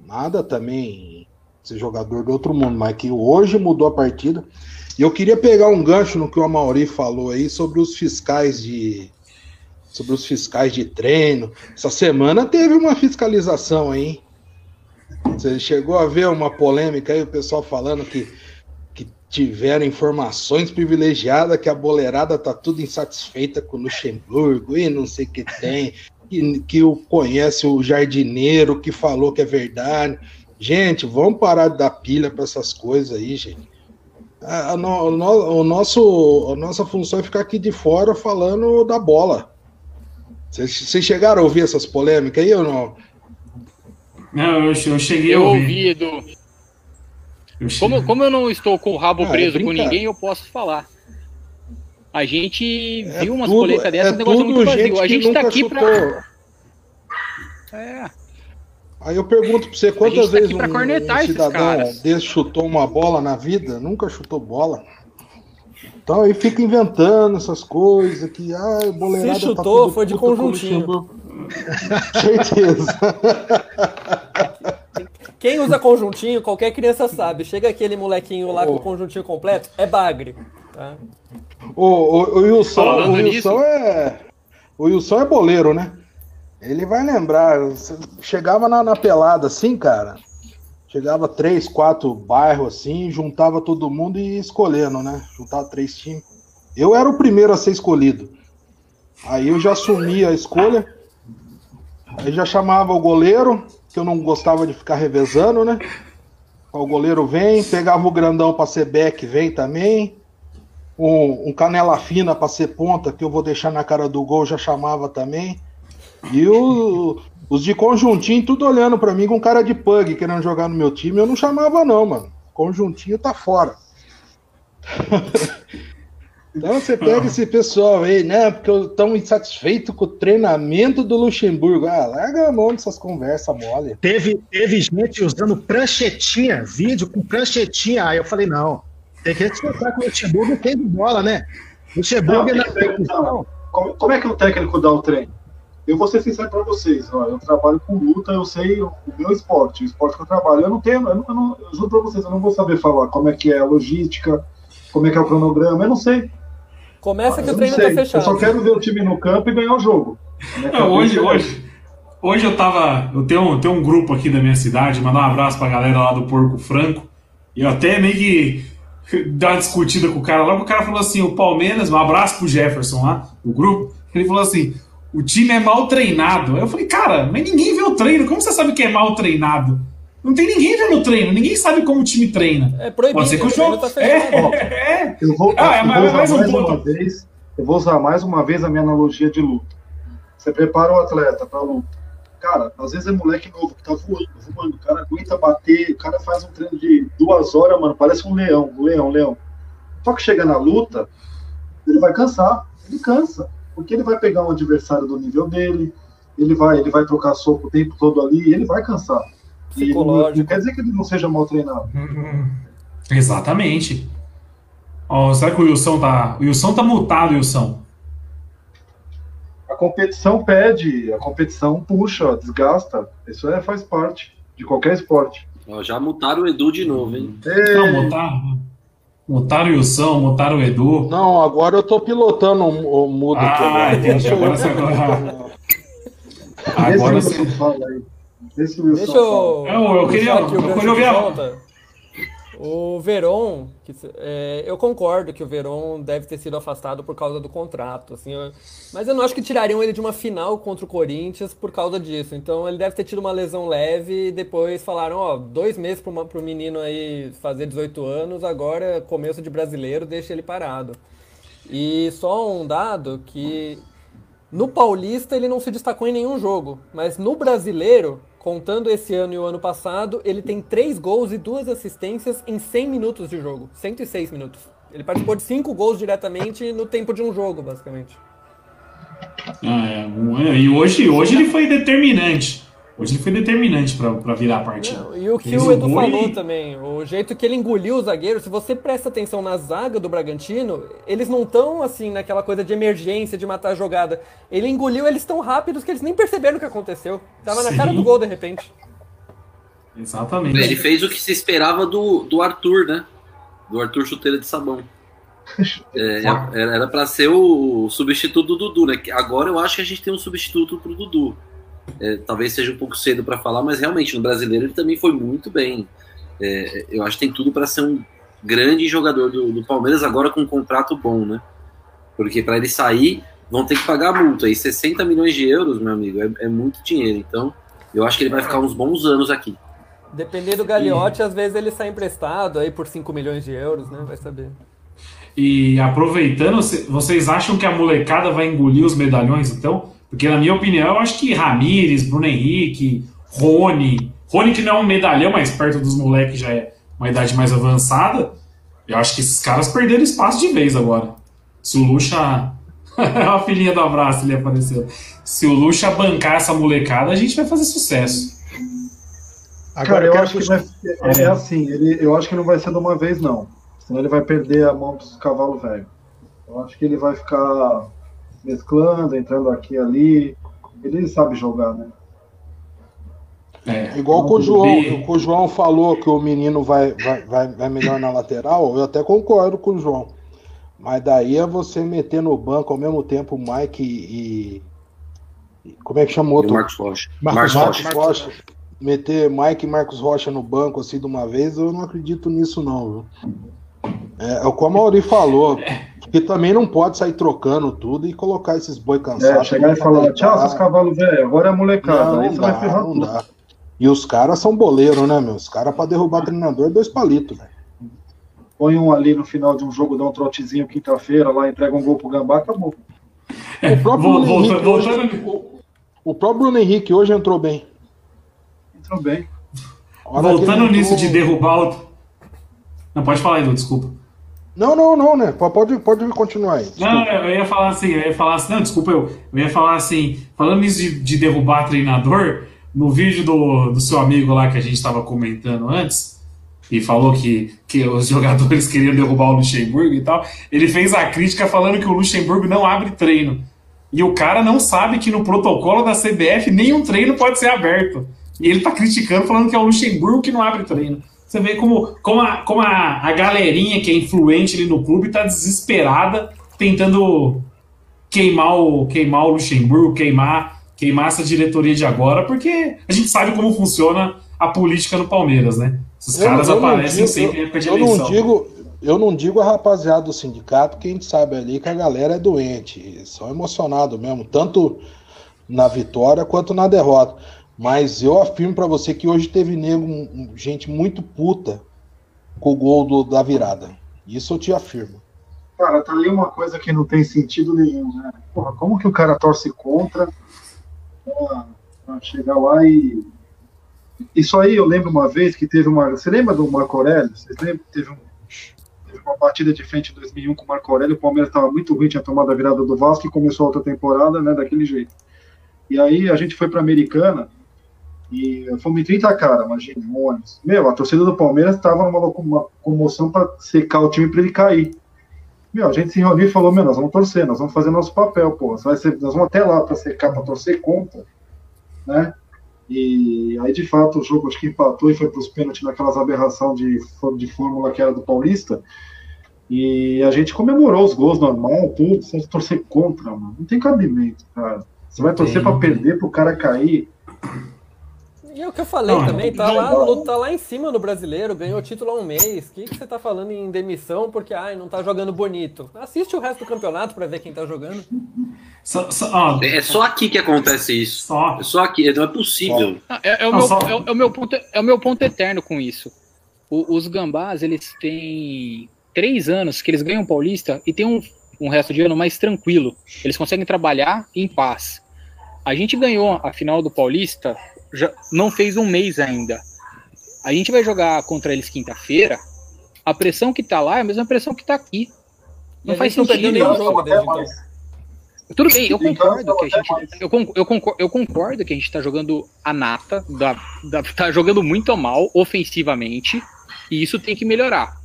Nada também ser jogador do outro mundo, mas que hoje mudou a partida. E eu queria pegar um gancho no que o Amauri falou aí sobre os fiscais de sobre os fiscais de treino. Essa semana teve uma fiscalização aí. Você chegou a ver uma polêmica aí, o pessoal falando que tiveram informações privilegiadas que a boleirada tá tudo insatisfeita com o Luxemburgo e não sei o que tem, que, que o conhece o jardineiro que falou que é verdade. Gente, vamos parar de dar pilha para essas coisas aí, gente. A, a, no, o nosso, a nossa função é ficar aqui de fora falando da bola. Vocês chegaram a ouvir essas polêmicas aí ou não? Não, eu, eu cheguei eu a ouvir. ouvi, Edu. Como, como eu não estou com o rabo ah, é preso é com ninguém, eu posso falar. A gente é viu umas polêmicas dessas, é um negócio muito vazio. A gente está aqui chutou. pra. É. Aí eu pergunto pra você, quantas tá vezes um, um cidadão desse chutou uma bola na vida? Nunca chutou bola. Então aí fica inventando essas coisas que, ah, boleirada Se tá chutou, tá foi de conjuntinho. Certeza. Quem usa conjuntinho, qualquer criança sabe. Chega aquele molequinho lá oh. com o conjuntinho completo, é bagre. Tá? O, o, o Wilson, o Wilson é. O Wilson é boleiro, né? Ele vai lembrar. Chegava na, na pelada assim, cara. Chegava três, quatro bairros assim, juntava todo mundo e escolhendo, né? Juntava três times. Eu era o primeiro a ser escolhido. Aí eu já assumia a escolha. Aí já chamava o goleiro, que eu não gostava de ficar revezando, né? O goleiro vem, pegava o grandão para ser back, vem também. Um, um canela fina para ser ponta, que eu vou deixar na cara do gol, já chamava também. E o, os de conjuntinho, tudo olhando para mim com cara de pug, querendo jogar no meu time, eu não chamava, não, mano. conjuntinho tá fora. então você pega esse pessoal aí, né? Porque estão insatisfeitos com o treinamento do Luxemburgo. Ah, larga a mão dessas conversas mole. Teve, teve gente usando pranchetinha, vídeo com pranchetinha. Aí eu falei, não, tem que respeitar que o Luxemburgo tem de bola, né? Luxemburgo Não, é na não, como, como é que o técnico dá o treino? Eu vou ser sincero para vocês, ó, eu trabalho com luta, eu sei o, o meu esporte, o esporte que eu trabalho. Eu não tenho, eu, não, eu, não, eu juro para vocês, eu não vou saber falar como é que é a logística, como é que é o cronograma, eu não sei. Começa que Eu o treino sei. tá fechado. Eu só quero ver o time no campo e ganhar o jogo. Não, hoje, é hoje, hoje eu tava. Eu tenho, um- tenho um grupo aqui da minha cidade, mandar um abraço pra galera lá do Porco Franco. E eu até meio que dar uma discutida com o cara lá, o cara falou assim: o Palmeiras, um abraço pro Jefferson lá, do grupo. Ele falou assim: o time é mal treinado. Aí eu falei, cara, mas ninguém vê o treino, como você sabe que é mal treinado? Não tem ninguém vendo o treino, ninguém sabe como o time treina. É proibido, Pode ser que o treino jogo. tá fechado. É, é. Eu vou, Ah, é eu mais- vou usar mais um ponto. uma vez. Eu vou usar mais uma vez a minha analogia de luta. Você prepara o atleta para luta. Cara, às vezes é moleque novo que tá voando, voando. O cara aguenta bater, o cara faz um treino de duas horas, mano, parece um leão, um leão, um leão. Só que chega na luta, ele vai cansar, ele cansa, porque ele vai pegar um adversário do nível dele, ele vai, ele vai trocar soco o tempo todo ali, e ele vai cansar. E não, Psicológico. quer dizer que ele não seja mal treinado. Exatamente. Ó, será que o Wilson tá. O Wilson tá mutado, Wilson. A competição pede, a competição puxa, desgasta. Isso é, faz parte de qualquer esporte. Ó, já mutaram o Edu de novo, hein? Não, mutaram. Mutaram o Wilson, mutaram o Edu. Não, agora eu tô pilotando o, o mudo aqui. Ah, agora. entendi. Agora você agora. Fala aí. Esse Wilson Deixa eu. Eu- eu queria- aqui o eu queria ouvir a-. O Veron, que, é, eu concordo que o Veron deve ter sido afastado por causa do contrato, assim, eu- mas eu não acho que tirariam ele de uma final contra o Corinthians por causa disso. Então ele deve ter tido uma lesão leve e depois falaram, ó, dois meses pro, ma- pro menino aí fazer 18 anos, agora começo de brasileiro, deixa ele parado. E só um dado que no Paulista ele não se destacou em nenhum jogo, mas no Brasileiro, contando esse ano e o ano passado, ele tem três gols e duas assistências em 100 minutos de jogo, 106 minutos. Ele participou de cinco gols diretamente no tempo de um jogo, basicamente. Ah, é, e hoje, hoje ele foi determinante. Hoje ele foi determinante pra, pra virar a partida. E o que Fez o Edu falou e- também, o jeito que ele engoliu o zagueiro, se você presta atenção na zaga do Bragantino, eles não estão assim naquela coisa de emergência, de matar a jogada. Ele engoliu eles tão rápidos que eles nem perceberam o que aconteceu. Tava na Sim. cara do gol de repente. Exatamente. Ele fez o que se esperava do, do Arthur, né? Do Arthur Chuteira de Sabão. É, era pra ser o substituto do Dudu, né? Agora eu acho que a gente tem um substituto pro Dudu. É, talvez seja um pouco cedo pra falar, mas realmente no brasileiro ele também foi muito bem. É, eu acho que tem tudo pra ser um grande jogador do, do Palmeiras agora com um contrato bom, né? Porque pra ele sair vão ter que pagar a multa. E 60 milhões de euros, meu amigo, é, é muito dinheiro. Então eu acho que ele vai ficar uns bons anos aqui. Depender do Gagliotti, às vezes ele sai emprestado aí por 5 milhões de euros, né? Vai saber. E aproveitando, cê- vocês acham que a molecada vai engolir os medalhões, então? Porque, na minha opinião, eu acho que Ramires, Bruno Henrique, Rony. Rony, que não é um medalhão, mas perto dos moleques já é uma idade mais avançada. Eu acho que esses caras perderam espaço de vez agora. Se o Lucha. a filhinha do abraço ele apareceu. Se o Lucha bancar essa molecada, a gente vai fazer sucesso. Cara, eu acho que vai, Ah, é, é. assim, ele, eu acho que não vai ser de uma vez, não. Senão ele vai perder a mão dos cavalos velhos. Eu acho que ele vai ficar mesclando, entrando aqui e ali. Ele sabe jogar, né? É, Igual que o João, E- que o João falou que o menino vai, vai, vai, vai melhor na lateral, eu até concordo com o João. Mas daí é você meter no banco ao mesmo tempo o Mike e. e- como é que chama o o outro? Marcos Rocha. Marcos Marcos Marcos Rocha. Rocha. Meter Mike e Marcos Rocha no banco assim de uma vez, eu não acredito nisso, não. Viu? É, é como a Mauri falou, que também não pode sair trocando tudo e colocar esses boi cansados. É, chegar e falar, tchau, seus cavalos velhos, agora é molecada. Não, Aí não você vai dá, ferrar não tudo. dá. E os caras são boleiro, né, meu? Os caras pra derrubar treinador, dois palitos, velho. Põe um ali no final de um jogo, dá um trotezinho quinta-feira, lá entrega um gol pro Gambá, acabou. O próprio Vol- Bruno Henrique voltando- hoje, o, o próprio Bruno Henrique hoje entrou bem. Entrou bem. Voltando entrou- nisso de derrubar o. Não, pode falar, Edu, desculpa. Não, não, não, né? Pode, pode continuar aí. Desculpa. Não, eu ia falar assim, eu ia falar assim, não, desculpa eu, eu ia falar assim, falando isso de, de derrubar treinador, no vídeo do, do seu amigo lá que a gente estava comentando antes, e falou que, que os jogadores queriam derrubar o Luxemburgo e tal, ele fez a crítica falando que o Luxemburgo não abre treino. E o cara não sabe que no protocolo da CBF nenhum treino pode ser aberto. E ele tá criticando, falando que é o Luxemburgo que não abre treino. Você vê como, como, a, como a, a galerinha que é influente ali no clube tá desesperada, tentando queimar o, queimar o Luxemburgo, queimar, queimar essa diretoria de agora, porque a gente sabe como funciona a política no Palmeiras, né? Esses Eu- caras eu aparecem digo- sempre em época de eu eleição. não digo, eu não digo a rapaziada do sindicato, que a gente sabe ali que a galera é doente, são emocionados mesmo, tanto na vitória quanto na derrota. Mas eu afirmo pra você que hoje teve nego, gente muito puta com o gol do- da virada. Isso eu te afirmo. Cara, tá aí uma coisa que não tem sentido nenhum, né? Porra, como que o cara torce contra pra, pra chegar lá e. Isso aí eu lembro uma vez que teve uma. Você lembra do Marco Aurélio? Vocês lembram teve, um, teve uma partida de frente em 2001 com o Marco Aurélio? O Palmeiras estava muito ruim, tinha tomado a virada do Vasco e começou a outra temporada, né? Daquele jeito. E aí a gente foi pra Americana e fomos em 30 cara, imagina, um ônibus. Meu, a torcida do Palmeiras estava numa comoção para secar o time para ele cair. Meu, a gente se reuniu e falou, meu, nós vamos torcer, nós vamos fazer nosso papel, pô. Vai ser, nós vamos até lá para secar, para torcer contra, né? E aí, de fato, o jogo acho que empatou e foi para os pênaltis naquelas aberração de, de fórmula que era do Paulista. E a gente comemorou os gols normal, tudo, você torcer contra, mano. Não tem cabimento, cara. Você vai torcer para perder, pro cara cair. E é o que eu falei Não, também, tá não, lá, não. no- tá lá em cima no brasileiro, ganhou título há um mês. O que, que você tá falando em demissão porque ai, não tá jogando bonito? Assiste o resto do campeonato pra ver quem tá jogando. Só- só- ó, É só aqui que acontece isso. só, É só aqui, não é possível. Ah, É, é o meu, é, o- é meu ponto, é o meu ponto eterno com isso. O- os gambás, eles têm três anos que eles ganham o Paulista e tem um, um resto de ano mais tranquilo. Eles conseguem trabalhar em paz. A gente ganhou a final do Paulista, já não fez um mês ainda. A gente vai jogar contra eles quinta-feira. A pressão que tá lá é a mesma pressão que tá aqui. Não faz gente não perdeu sentido. nenhum jogo desde então. Tudo bem, eu Então, concordo que a gente. Eu, con- eu, concor- eu concordo que a gente tá jogando a nata, da, da- tá jogando muito mal ofensivamente, e isso tem que melhorar.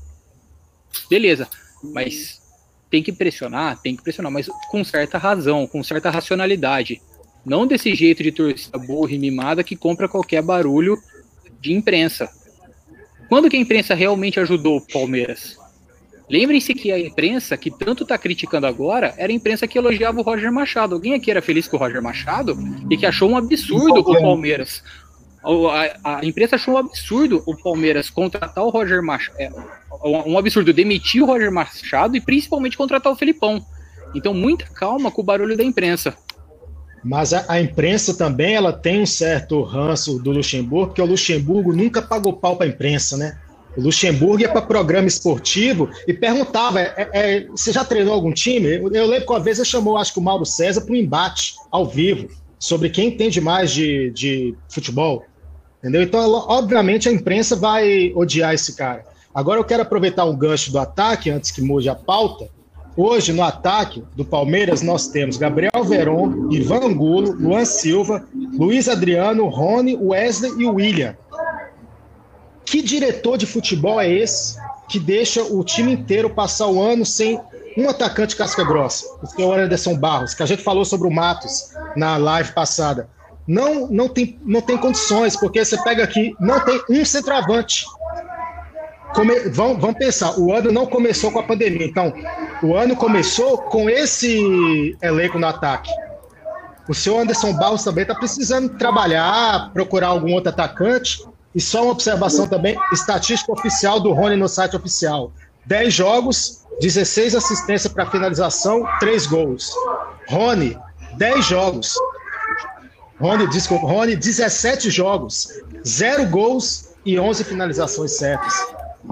Beleza, mas tem que pressionar, tem que pressionar, mas com certa razão, com certa racionalidade. Não desse jeito de torcida burra e mimada que compra qualquer barulho de imprensa. Quando que a imprensa realmente ajudou o Palmeiras? Lembrem-se que a imprensa que tanto está criticando agora era a imprensa que elogiava o Roger Machado. Alguém aqui era feliz com o Roger Machado e que achou um absurdo o Palmeiras. A, a imprensa achou um absurdo o Palmeiras contratar o Roger Machado. um um absurdo demitir o Roger Machado e principalmente contratar o Felipão. Então, muita calma com o barulho da imprensa. Mas a, a imprensa também ela tem um certo ranço do Luxemburgo, porque o Luxemburgo nunca pagou pau para a imprensa, né? O Luxemburgo ia para programa esportivo e perguntava: é, é, você já treinou algum time? Eu, eu lembro que uma vez ele chamou, acho que o Mauro César, para um embate ao vivo sobre quem entende mais de, de futebol. Entendeu? Então, obviamente, a imprensa vai odiar esse cara. Agora eu quero aproveitar um gancho do ataque, antes que mude a pauta. Hoje, no ataque do Palmeiras, nós temos Gabriel Veron, Ivan Angulo, Luan Silva, Luiz Adriano, Rony, Wesley e William. Que diretor de futebol é esse que deixa o time inteiro passar o ano sem um atacante casca grossa? O senhor Anderson Barros, que a gente falou sobre o Matos na live passada. Não, não, tem, não tem condições, porque você pega aqui, não tem um centroavante. Come, vamos pensar, o ano não começou com a pandemia, então o ano começou com esse elenco no ataque. O seu Anderson Barros também está precisando trabalhar, procurar algum outro atacante. E só uma observação também: estatística oficial do Rony no site oficial: 10 jogos, 16 assistências para finalização, 3 gols. Rony, 10 jogos. Rony, desculpa, Rony, 17 jogos, 0 gols e 11 finalizações certas.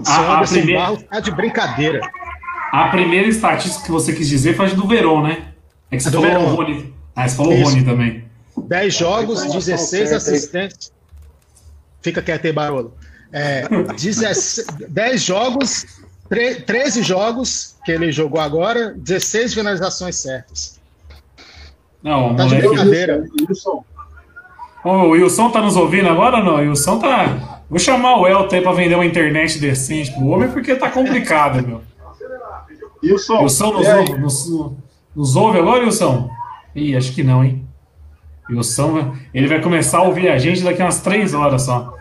A- a primeira- Barros tá de brincadeira. A primeira estatística que você quis dizer foi a do Verón, né? É que você do falou o. Rony. Ah, você falou o. Rony também. 10 jogos, Informação 16 certa aí. assistentes. Fica quieto aí, Barolo. É, 10 jogos, 13 jogos que ele jogou agora, 16 finalizações certas. Não, Tá de moleque. brincadeira. Wilson, Ô, o Wilson tá nos ouvindo agora ou não? O Wilson tá. Vou chamar o Elton aí pra vender uma internet decente pro homem, porque tá complicado, meu. Wilson, Wilson nos e aí? ouve, nos, nos ouve agora, Wilson? Ih, acho que não, hein? Wilson, vai- ele vai começar a ouvir a gente daqui umas três horas só.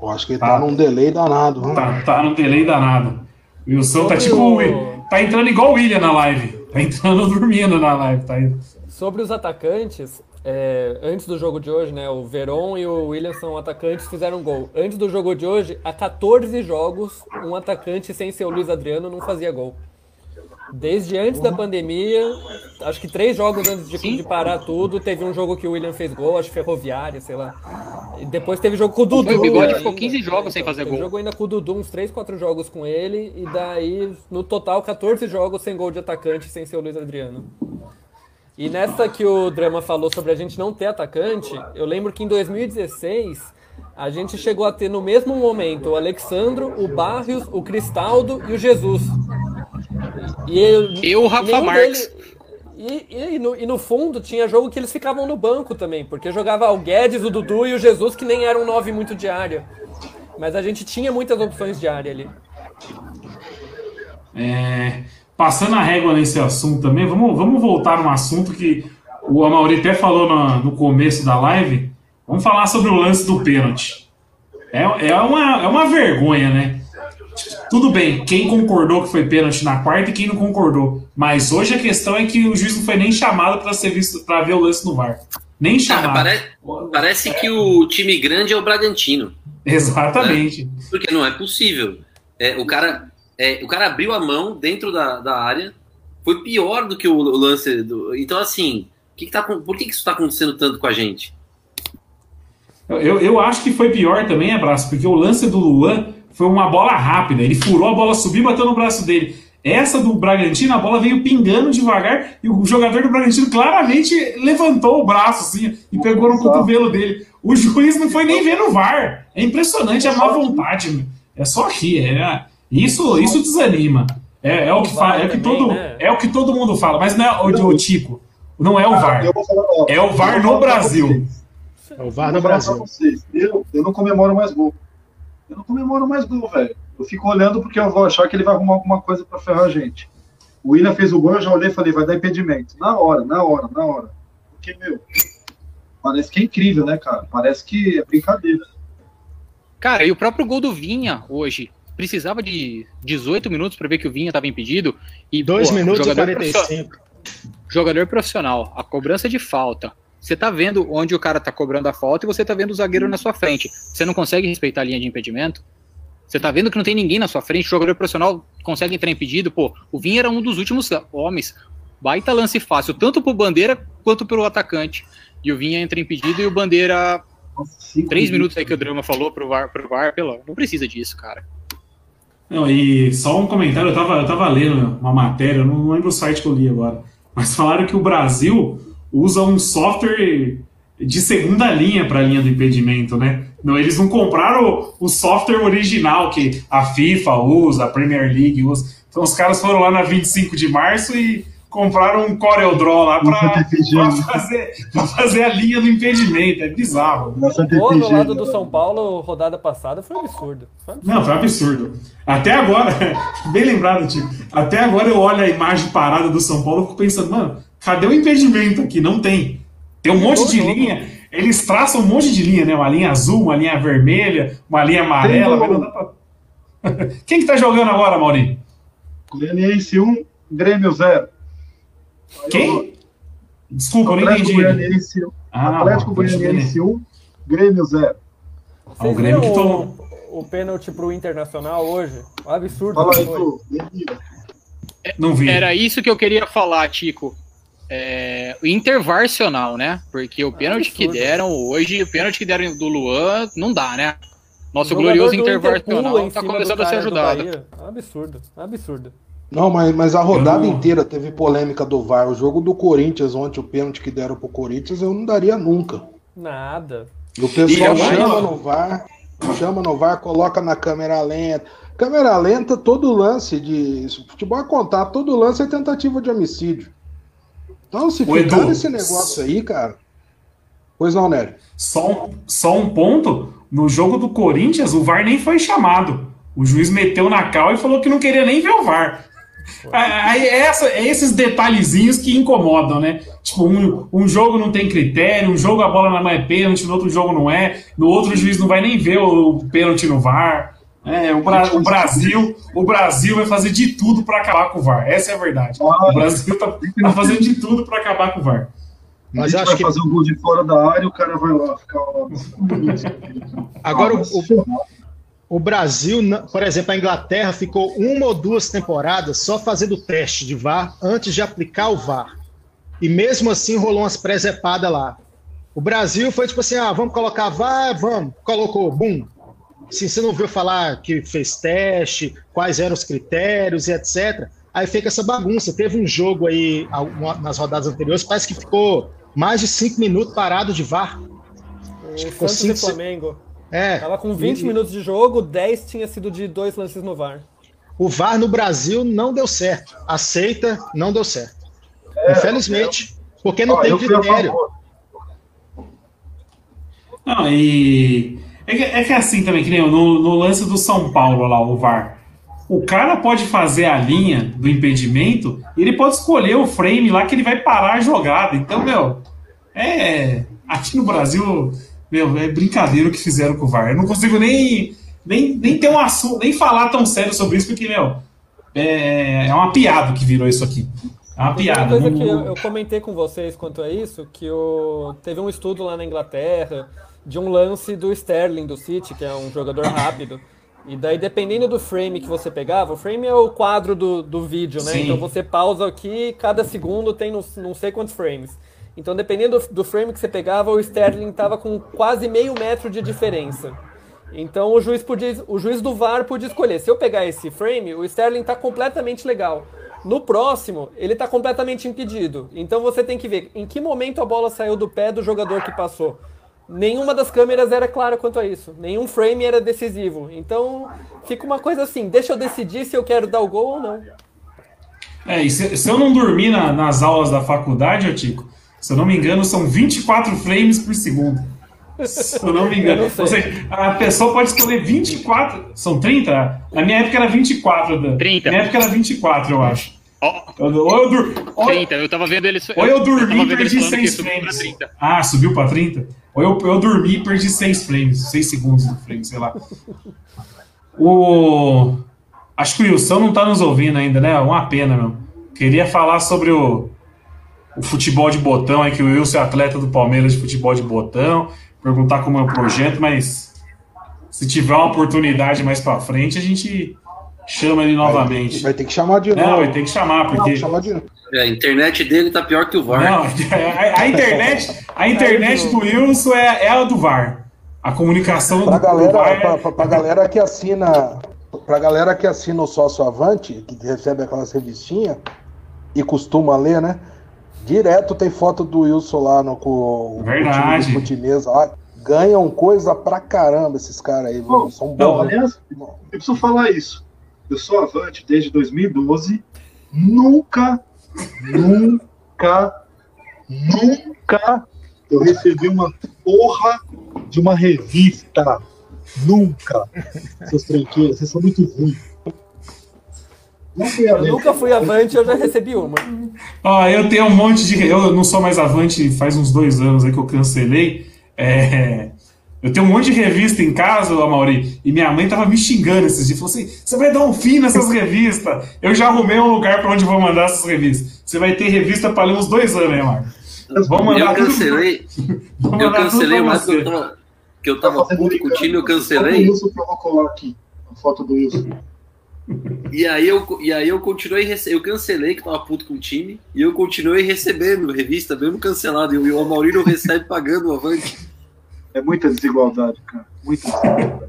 Eu acho que ele tá num delay danado. Tá, tá num delay danado. O Wilson tá Sobre tipo. o- o Wi- Tá entrando igual o William na live. Tá entrando dormindo na live. Tá aí. Sobre os atacantes, é, antes do jogo de hoje, né? O Veron e o William são atacantes fizeram gol. Antes do jogo de hoje, há 14 jogos, um atacante sem ser o Luiz Adriano não fazia gol. Desde antes da pandemia, acho que três jogos antes de, de parar tudo, teve um jogo que o William fez gol, acho que ferroviária, sei lá. E depois teve jogo com o Dudu. O Bigode ainda. ficou 15 jogos sem fazer gol. jogo ainda com o Dudu, uns 3, 4 jogos com ele, e daí, no total, 14 jogos sem gol de atacante, sem ser o Luiz Adriano. E nessa que o Drama falou sobre a gente não ter atacante, eu lembro que em 2016 a gente chegou a ter no mesmo momento o Alexandro, o Barrios, o Cristaldo e o Jesus. E eu, E o Rafa Marques. e, e- e no, e no fundo tinha jogo que eles ficavam no banco também, porque jogava o Guedes, o Dudu e o Jesus, que nem eram nove muito de área. Mas a gente tinha muitas opções de área ali. É, passando a régua nesse assunto também, vamos, vamos voltar num assunto que o Amauri até falou no, no começo da live. Vamos falar sobre o lance do pênalti. É, é, uma, é uma vergonha, né? Tudo bem, quem concordou que foi pênalti na quarta e quem não concordou. Mas hoje a questão é que o juiz não foi nem chamado para ser visto para ver o lance no VAR. Nem Cara, chamado. pare- parece que o time grande é o Bragantino. Exatamente. Porque não é possível. É, o, cara, é, o cara abriu a mão dentro da, da área. Foi pior do que o, o lance. Do, então, assim, que que tá, por que, que isso está acontecendo tanto com a gente? Eu, eu, eu acho que foi pior também, abraço, porque o lance do Luan foi uma bola rápida. Ele furou a bola, subiu e bateu no braço dele. Essa do Bragantino, a bola veio pingando devagar e o jogador do Bragantino claramente levantou o braço assim e pegou no cotovelo dele. O juiz não foi nem ver no VAR. É impressionante a má vontade. meu. É só rir. É, isso, isso desanima. É, é o que fa- é o que todo né? é o que todo mundo fala, mas não é o, o Tico. Não é o VAR. Falar, ó, É o VAR no Brasil. É o VAR no Brasil. Eu, eu não comemoro mais gol. Eu não comemoro mais gol, velho. Eu fico olhando porque eu vou achar que ele vai arrumar alguma coisa pra ferrar a gente. O William fez o gol, eu já olhei e falei, vai dar impedimento. Na hora, na hora, na hora. Porque, meu, parece que é incrível, né, cara? Parece que é brincadeira. Cara, e o próprio gol do Vinha hoje precisava de 18 minutos para ver que o Vinha estava impedido. E 2 pô, minutos e jogador profissional- 45. Jogador profissional, a cobrança de falta. Você tá vendo onde o cara tá cobrando a falta e você tá vendo o zagueiro na sua frente. Você não consegue respeitar a linha de impedimento? Você tá vendo que não tem ninguém na sua frente, o jogador profissional consegue entrar impedido? Pô, o Vinha era um dos últimos homens. Baita lance fácil, tanto pro Bandeira quanto pelo atacante. E o Vinha entra impedido e o Bandeira, Nossa, três minutos aí que o Drama falou pro VAR, pro VAR pelo, não precisa disso, cara. Não, e só um comentário, eu tava, eu tava lendo uma matéria, não lembro o site que eu li agora, mas falaram que o Brasil usa um software de segunda linha para a linha do impedimento, né? Não, eles não compraram o, o software original que a FIFA usa, a Premier League usa. Então os caras foram lá na 25 de março e compraram um CorelDRAW lá para fazer, pra fazer a linha do impedimento. É bizarro. Nossa, O gol do TPG, lado do? São Paulo, rodada passada, foi um absurdo. Foi um absurdo. Não, foi um absurdo. Até agora, bem lembrado, tipo, até agora eu olho a imagem parada do São Paulo e fico pensando, mano, cadê o impedimento aqui? Não tem. Tem um monte de linha, eles traçam um monte de linha, né? Uma linha azul, uma linha vermelha, uma linha amarela, mas não dá pra... Quem que tá jogando agora, Maurinho? Goianiense 1, Grêmio 0. Quem? Desculpa, eu não Atlético entendi. Goianiense 1, Ah, Atlético Goianiense 1, Grêmio 0. Ah, o Grêmio que tomou. o, pênalti pro Internacional hoje? Um absurdo Fala aí, tu. Bem-vindo. Não vi. Era isso que eu queria falar, Tico. É, o intervarcional, né? Porque o pênalti que deram hoje, o pênalti que deram do Luan, não dá, né? Nosso glorioso do Inter pula intervarcional em tá começando do a ser ajudado. Um absurdo, um absurdo. Não, mas, mas a rodada não- inteira teve polêmica do VAR. O jogo do Corinthians ontem, o pênalti que deram pro Corinthians, eu não daria nunca. Nada. E o pessoal E agora- chama no VAR. chama no VAR, coloca na câmera lenta. Câmera lenta, todo lance de. Futebol é contato, todo lance é tentativa de homicídio. Então, se Ô, ficar Edu, nesse negócio aí, cara. Pois não, Nery. Só um, só um ponto: no jogo do Corinthians, o VAR nem foi chamado. O juiz meteu na cal e falou que não queria nem ver o VAR. Aí é, essa, é esses detalhezinhos que incomodam, né? Tipo, um, um jogo não tem critério, um jogo a bola não é pênalti, no outro jogo não é, no outro o juiz não vai nem ver o, o pênalti no VAR. É, o, Bra- o Brasil, o Brasil vai fazer de tudo para acabar com o VAR. Essa é a verdade. O Brasil tá, tá fazendo de tudo para acabar com o VAR. Mas a gente acho vai que fazer um gol de fora da área, o cara vai lá ficar lá. Agora, Ah, o- mas- o Brasil, por exemplo, a Inglaterra ficou uma ou duas temporadas só fazendo teste de VAR antes de aplicar o VAR. E mesmo assim rolou umas presepadas lá. O Brasil foi tipo assim: ah, vamos colocar VAR, vamos. Colocou, bum. Assim, você não ouviu falar que fez teste, quais eram os critérios e etc. Aí fica essa bagunça. Teve um jogo aí nas rodadas anteriores, parece que ficou mais de cinco minutos parado de VAR. O Ficou Santos cinco e Flamengo. É. Tava com 20 E- minutos de jogo, 10 tinha sido de dois lances no VAR. O VAR no Brasil não deu certo. Aceita, não deu certo. Infelizmente. Porque não Ó, tem eu critério. Não, e. É que, é que é assim também, que nem no, no lance do São Paulo lá, o VAR. O cara pode fazer a linha do impedimento e ele pode escolher o frame lá que ele vai parar a jogada. Então, meu, é. Aqui no Brasil, meu, é brincadeira o que fizeram com o VAR. Eu não consigo nem, nem, nem ter um assunto, nem falar tão sério sobre isso, porque, meu, é, é uma piada que virou isso aqui. É uma Uma piada. coisa não- que eu, eu comentei com vocês quanto a isso, que o, teve um estudo lá na Inglaterra de um lance do Sterling do City, que é um jogador rápido. E daí, dependendo do frame que você pegava, o frame é o quadro do, do vídeo, né? Sim. Então você pausa aqui, cada segundo tem não, não sei quantos frames. Então, dependendo do, frame que você pegava, o Sterling tava com quase meio metro de diferença. Então o juiz, podia, o juiz do VAR podia escolher. Se eu pegar esse frame, o Sterling está completamente legal. No próximo, ele está completamente impedido. Então você tem que ver em que momento a bola saiu do pé do jogador que passou. Nenhuma das câmeras era clara quanto a isso. Nenhum frame era decisivo. Então fica uma coisa assim: deixa eu decidir se eu quero dar o gol ou não. É, e se, se eu não dormir na- nas aulas da faculdade, Tico, se eu não me engano, são 24 frames por segundo. Se eu não me engano. Não. Ou seja, a pessoa pode escolher 24. São 30? Na minha época era 24. Dan. 30. Na minha época era 24, eu acho. Eu- Ou eu, dur... ou, 30, eu tava vendo eles. ou eu dormi e perdi falando que 6 subiu pra frames. 30. Ah, subiu pra 30? Ou eu, eu dormi e perdi 6 frames, 6 segundos do frame, sei lá. O. Acho que o Wilson não tá nos ouvindo ainda, né? Uma pena, meu. Queria falar sobre o, o futebol de botão, aí que o Wilson é atleta do Palmeiras de futebol de botão. Perguntar como é o projeto, mas se tiver uma oportunidade mais pra frente, a gente chama ele novamente. Vai ter que chamar de Não, novo. vai ter que chamar, Não, porque. chamar de novo. É, a internet dele tá pior que o VAR. Não, a, a internet, a internet do Wilson é, é a do VAR. A comunicação Pra do, do VAR galera, é- pra, pra- pra galera que assina, pra galera que assina o sócio Avante, que recebe aquelas revistinhas e costuma ler, né? Direto tem foto do Wilson lá no com Verdade. o time lá. Ganham coisa pra caramba esses caras aí, viu? São Não, bons. aliás, eu preciso falar isso. Eu sou avante desde 2012. Nunca, nunca, nunca eu recebi uma porra de uma revista. Nunca. Seus tranqueiros, vocês são muito ruins. Eu nunca fui avante, eu já recebi uma. Ó, eu tenho um monte de. Eu não sou mais avante faz uns dois anos aí que eu cancelei. É, Eu tenho um monte de revista em casa, ô, Mauri, e minha mãe tava me xingando esses dias. Falou assim: você vai dar um fim nessas revistas. Eu já arrumei um lugar pra onde eu vou mandar essas revistas. Você vai ter revista pra ler uns dois anos, né, Marco? Vamos Eu mandar tudo- cancelei, vamos eu mandar tudo cancelei mais que eu tava, que eu tava puto com o time, eu o cancelei. Wilson eu vou colar aqui. A foto do Wilson. E aí eu, e aí eu continuei, rece- eu cancelei que tava puto com o time, e eu continuei recebendo revista, mesmo cancelado, e o- o Amaury não recebe pagando o avante. É muita desigualdade, cara. Muita desigualdade.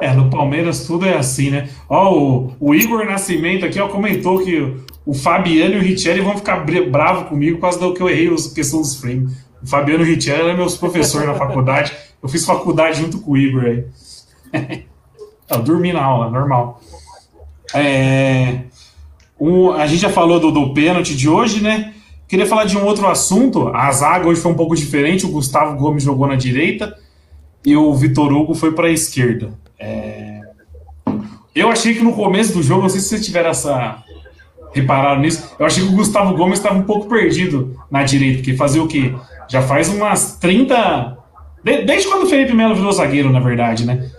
É, no Palmeiras tudo é assim, né? Ó, o, o Igor Nascimento aqui ó, comentou que o, Fabiano e o Richelli vão ficar bravo comigo por causa do que eu errei a questão dos frames. O Fabiano e o Richelli eram meus professores na faculdade. Eu fiz faculdade junto com o Igor aí. Eu dormi na aula, normal. É, um, a gente já falou do, do pênalti de hoje, né? Queria falar de um outro assunto. A zaga hoje foi um pouco diferente. O Gustavo Gomes jogou na direita e o Vitor Hugo foi para a esquerda. É... Eu achei que no começo do jogo, não sei se vocês tiveram essa. Repararam nisso? Eu achei que o Gustavo Gomes estava um pouco perdido na direita, porque fazia o quê? Já faz umas 30. Desde quando o Felipe Melo virou zagueiro, na verdade, né?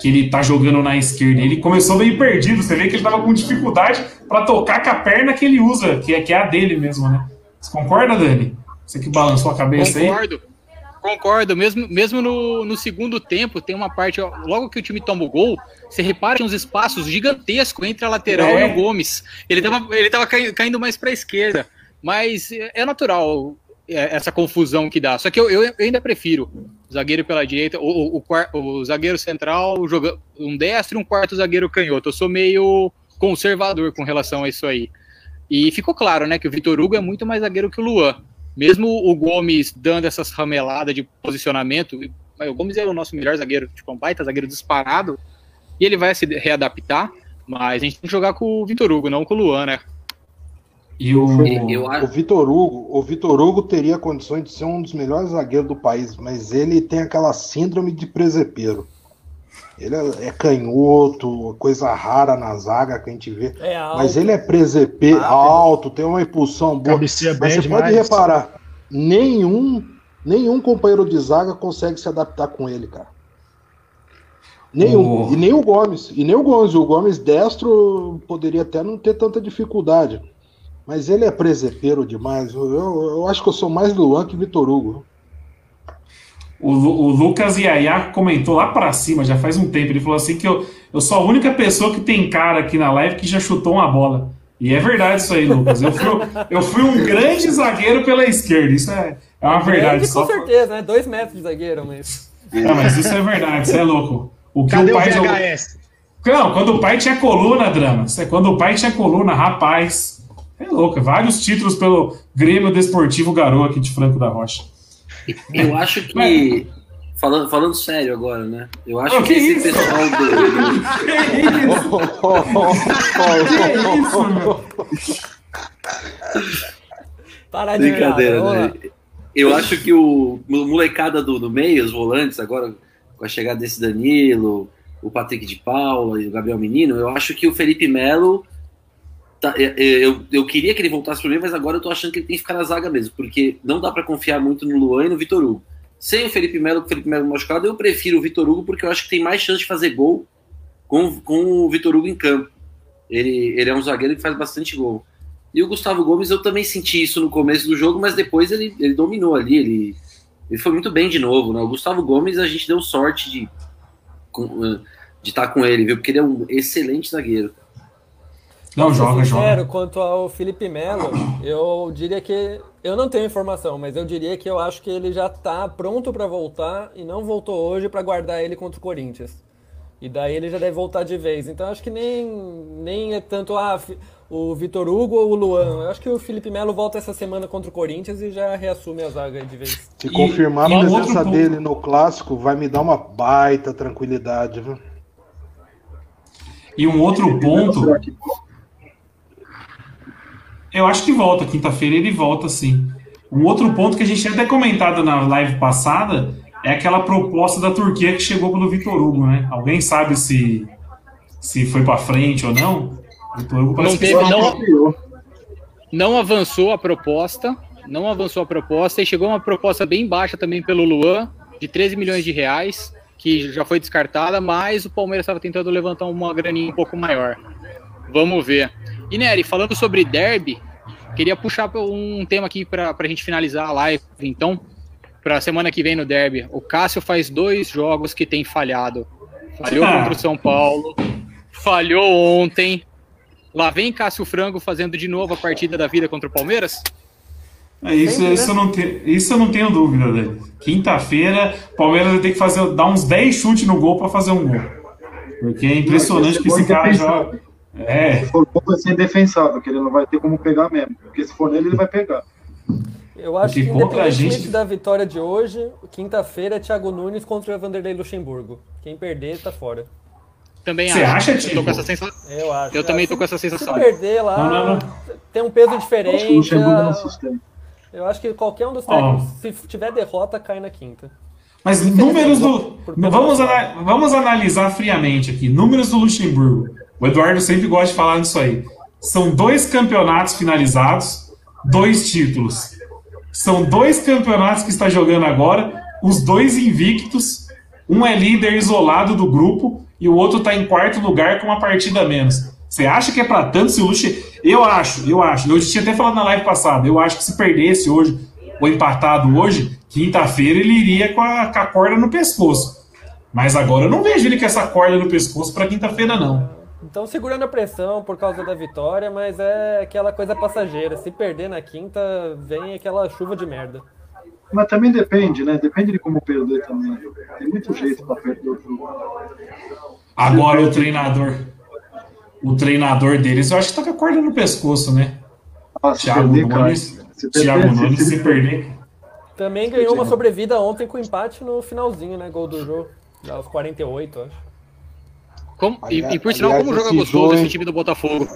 Que ele tá jogando na esquerda. Ele começou meio perdido. Você vê que ele tava com dificuldade para tocar com a perna que ele usa, que é, que é a dele mesmo, né? Você concorda, Dani? Você que balançou a cabeça Concordo. aí? Concordo. Concordo, mesmo, mesmo no, no segundo tempo, tem uma parte, ó, logo que o time toma o gol, você repara uns espaços gigantescos entre a lateral é. e o Gomes. Ele tava, ele tava caindo mais para a esquerda, mas é natural é, essa confusão que dá. Só que eu, eu ainda prefiro zagueiro pela direita, o, o, o, o zagueiro central, joga, um destro e um quarto zagueiro canhoto. Eu sou meio conservador com relação a isso aí. E ficou claro, né, que o Vitor Hugo é muito mais zagueiro que o Luan. Mesmo o Gomes dando essas rameladas de posicionamento, o Gomes é o nosso melhor zagueiro, tipo, um baita zagueiro disparado, e ele vai se readaptar, mas a gente tem que jogar com o Vitor Hugo, não com o Luan, né? E o, o Vitor Hugo, o Vitor Hugo teria condições de ser um dos melhores zagueiros do país, mas ele tem aquela síndrome de presepeiro. Ele é, é, canhoto, coisa rara na zaga que a gente vê. É mas ele é presepe, ah, alto, tem uma impulsão boa. Mas você demais. pode reparar, nenhum, nenhum companheiro de zaga consegue se adaptar com ele, cara. Nenhum. Oh. E nem o Gomes. E nem o Gomes. O Gomes destro poderia até não ter tanta dificuldade. Mas ele é presepeiro demais. Eu, eu, eu acho que eu sou mais Luan que Vitor Hugo. O, o Lucas Yaya comentou lá para cima, já faz um tempo. Ele falou assim que eu, eu sou a única pessoa que tem cara aqui na live que já chutou uma bola. E é verdade isso aí, Lucas. Eu fui, eu fui um grande zagueiro pela esquerda. Isso é, é uma verdade. Grande, com certeza, né? Dois metros de zagueiro, mas. Não, mas isso é verdade, isso é louco. O que Cadê o pai o VHS? Jogou... Não, quando o pai tinha coluna, Drama. É quando o pai tinha coluna, rapaz. É louco. Vários títulos pelo Grêmio Desportivo Garoa aqui de Franco da Rocha. Eu acho que. Falando, falando sério agora, né? Eu acho oh, que, que, esse isso? pessoal do. que isso? Para de Brincadeira, né? Eu acho que o molecada do, do meio, os volantes, agora com a chegada desse Danilo, o Patrick de Paula e o Gabriel Menino, eu acho que o Felipe Melo Tá, é, é, eu, eu queria que ele voltasse para mim, mas agora eu tô achando que ele tem que ficar na zaga mesmo, porque não dá para confiar muito no Luan e no Vitor Hugo. Sem o Felipe Melo, o Felipe Melo machucado, eu prefiro o Vitor Hugo porque eu acho que tem mais chance de fazer gol com, com o Vitor Hugo em campo. Ele, ele é um zagueiro que faz bastante gol. E o Gustavo Gomes, eu também senti isso no começo do jogo, mas depois ele, ele dominou ali, ele, ele foi muito bem de novo. Né? O Gustavo Gomes, a gente deu sorte de de estar com ele, viu? Porque ele é um excelente zagueiro. Não, joga, sincero, joga. Quanto ao Felipe Melo, eu diria que. Eu não tenho informação, mas eu diria que eu acho que ele já está pronto para voltar e não voltou hoje para guardar ele contra o Corinthians. E daí ele já deve voltar de vez. Então acho que nem, nem é tanto ah, o Vitor Hugo ou o Luan. Eu acho que o Felipe Melo volta essa semana contra o Corinthians e já reassume a zaga de vez. Se confirmar e, a presença dele no clássico, vai me dar uma baita tranquilidade, viu? E um outro ponto eu acho que volta, quinta-feira ele volta sim. Um outro ponto que a gente tinha até comentado na live passada é aquela proposta da Turquia que chegou pelo Vitor Hugo, né? Alguém sabe se, se foi para frente ou não? Vitor Hugo não, teve, não, não avançou a proposta, não avançou a proposta e chegou uma proposta bem baixa também pelo Luan, de 13 milhões de reais, que já foi descartada, mas o Palmeiras estava tentando levantar uma graninha um pouco maior. Vamos ver. E Nery, falando sobre derby, queria puxar um tema aqui para a gente finalizar a live, então, para a semana que vem no derby. O Cássio faz dois jogos que tem falhado. Falhou ah. contra o São Paulo, falhou ontem. Lá vem Cássio Frango fazendo de novo a partida da vida contra o Palmeiras? É, isso, isso, né? eu não te, isso eu não tenho dúvida dele. Quinta-feira, o Palmeiras vai ter que fazer, dar uns 10 chutes no gol para fazer um gol. Porque é impressionante que esse cara joga. É. Se for bom, vai ser indefensável, que ele não vai ter como pegar mesmo. Porque se for nele, ele vai pegar. Eu acho Porque que independentemente gente- da vitória de hoje, quinta-feira é Thiago Nunes contra o Vanderlei Luxemburgo. Quem perder, tá fora. Também Você acho. acha, Eu tô com essa sensação. Eu acho. Eu também Se- tô com essa Se sensação. perder lá, Não, não, não. tem um peso Acho diferente. Luxemburgo não ah, sustenta. Eu acho que qualquer um dos técnicos, se tiver derrota, cai na quinta. Mas números do. Vamos, ana- vamos analisar friamente aqui. Números do Luxemburgo. O Eduardo sempre gosta de falar nisso aí. São dois campeonatos finalizados, dois títulos. São dois campeonatos que está jogando agora, os dois invictos. Um é líder isolado do grupo e o outro está em quarto lugar com uma partida a menos. Você acha que é para tanto se o Luxemburgo. Eu acho, eu acho. Eu tinha até falado na live passada. Eu acho que se perdesse hoje, ou empatado hoje, quinta-feira ele iria com a, com a corda no pescoço. Mas agora eu não vejo ele com essa corda no pescoço para quinta-feira, não. Então segurando a pressão por causa da vitória, mas é aquela coisa passageira. Se perder na quinta, vem aquela chuva de merda. Mas também depende, né? Depende de como perder também. Tem muito jeito pra perder o jogo. Agora o treinador. O treinador deles, eu acho que tá com a corda no pescoço, né? Ah, se Thiago perder, cara. Nunes. Se perder, Thiago se- Nunes, se- se perder. Também ganhou uma sobrevida ontem com empate no finalzinho, né? Gol do jogo. Aos 48, eu acho. Como- e, e por sinal, como joga gostoso jogo, esse time do Botafogo.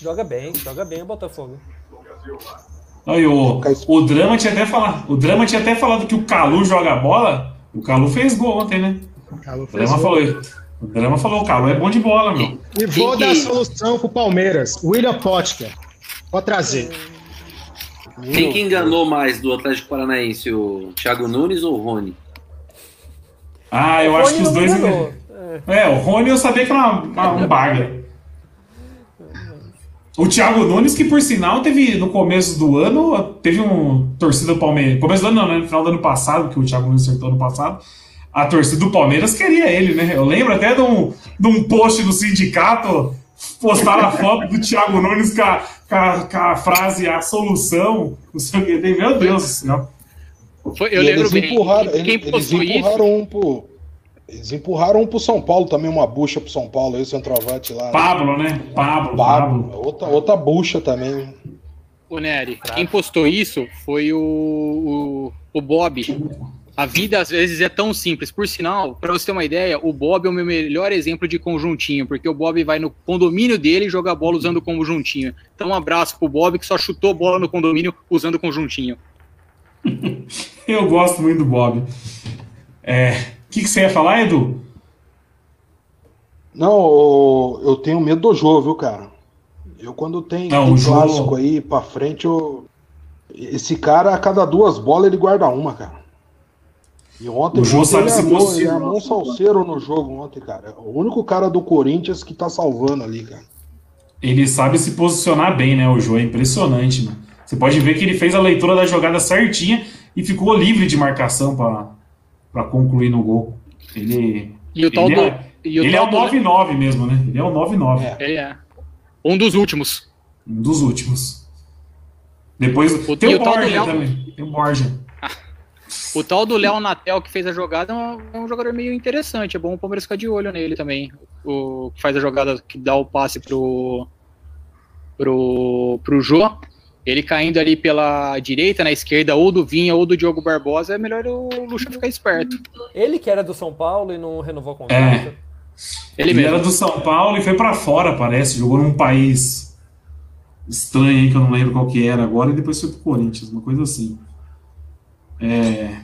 Joga bem, joga bem o Botafogo. Aí, o, o Drama tinha até falado. O Drama tinha até falado que o Calu joga bola. O Calu fez gol ontem, né? Alô, O Drama falou isso. O Drama falou, o Calu é bom de bola, meu. E vou Quem dar que- solução pro Palmeiras. William Potker. Pode trazer. Quem que enganou mais do Atlético Paranaense, o Thiago Nunes ou o Rony? Ah, eu O acho Rony que os dois. enganou. É, o Rony eu sabia que era uma, uma- um baga. O Thiago Nunes, que por sinal teve no começo do ano, teve um torcida do Palmeiras. Começo do ano não, né? No final do ano passado, que o Thiago Nunes acertou ano passado. A torcida do Palmeiras queria ele, né? Eu lembro até de um, de um post do sindicato, postaram a foto do Thiago Nunes com a, com a- com a frase a solução. Não sei o que. Meu Deus do céu. Foi- eu E lembro eles bem. empurraram, quem, quem eles, eles postou isso empurraram um pro. Eles empurraram um pro São Paulo também, uma bucha pro São Paulo, aí o centroavante lá. Pablo, né? Pablo, Pablo, Pablo. outra, outra bucha também. O Nery, quem postou isso foi o, o, o Bob. A vida às vezes é tão simples. Por sinal, para você ter uma ideia, o Bob é o meu melhor exemplo de conjuntinho, porque o Bob vai no condomínio dele e joga bola usando o conjuntinho. Então, um abraço pro Bob que só chutou bola no condomínio usando o conjuntinho. Eu gosto muito do Bob. É, que, que você ia falar, Edu? Não, eu tenho medo do jogo, viu, cara? Eu quando tem, Não, o jogo- clássico aí pra frente, eu... esse cara, a cada duas bolas, ele guarda uma, cara. E ontem O Jô sabe ele, se armou, ele armou um salseiro no jogo ontem, cara. O único cara do Corinthians que tá salvando ali, cara. Ele sabe se posicionar bem, né? O Jô é impressionante, mano. Você pode ver que ele fez a leitura da jogada certinha e ficou livre de marcação para concluir no gol. Ele, E o tal ele do. é, o ele é o do- 9-9 mesmo, né? Ele é o 9-9. É. Ele é. Um dos últimos. Um dos últimos. Depois O- tem o o tal do Borja Léo- também. Tem o Borja. O tal do Léo Natel que fez a jogada é um, é um jogador meio interessante. É bom o Palmeiras ficar de olho nele também. O que faz a jogada que dá o passe pro pro pro Jô. Ele caindo ali pela direita, na esquerda, ou do Vinha ou do Diogo Barbosa, é melhor o Lucha ficar esperto. Ele que era do São Paulo e não renovou o contrato. É. Ele Ele mesmo. era do São Paulo e foi pra fora, parece. Jogou num país estranho aí, que eu não lembro qual que era agora, e depois foi pro Corinthians, uma coisa assim. É...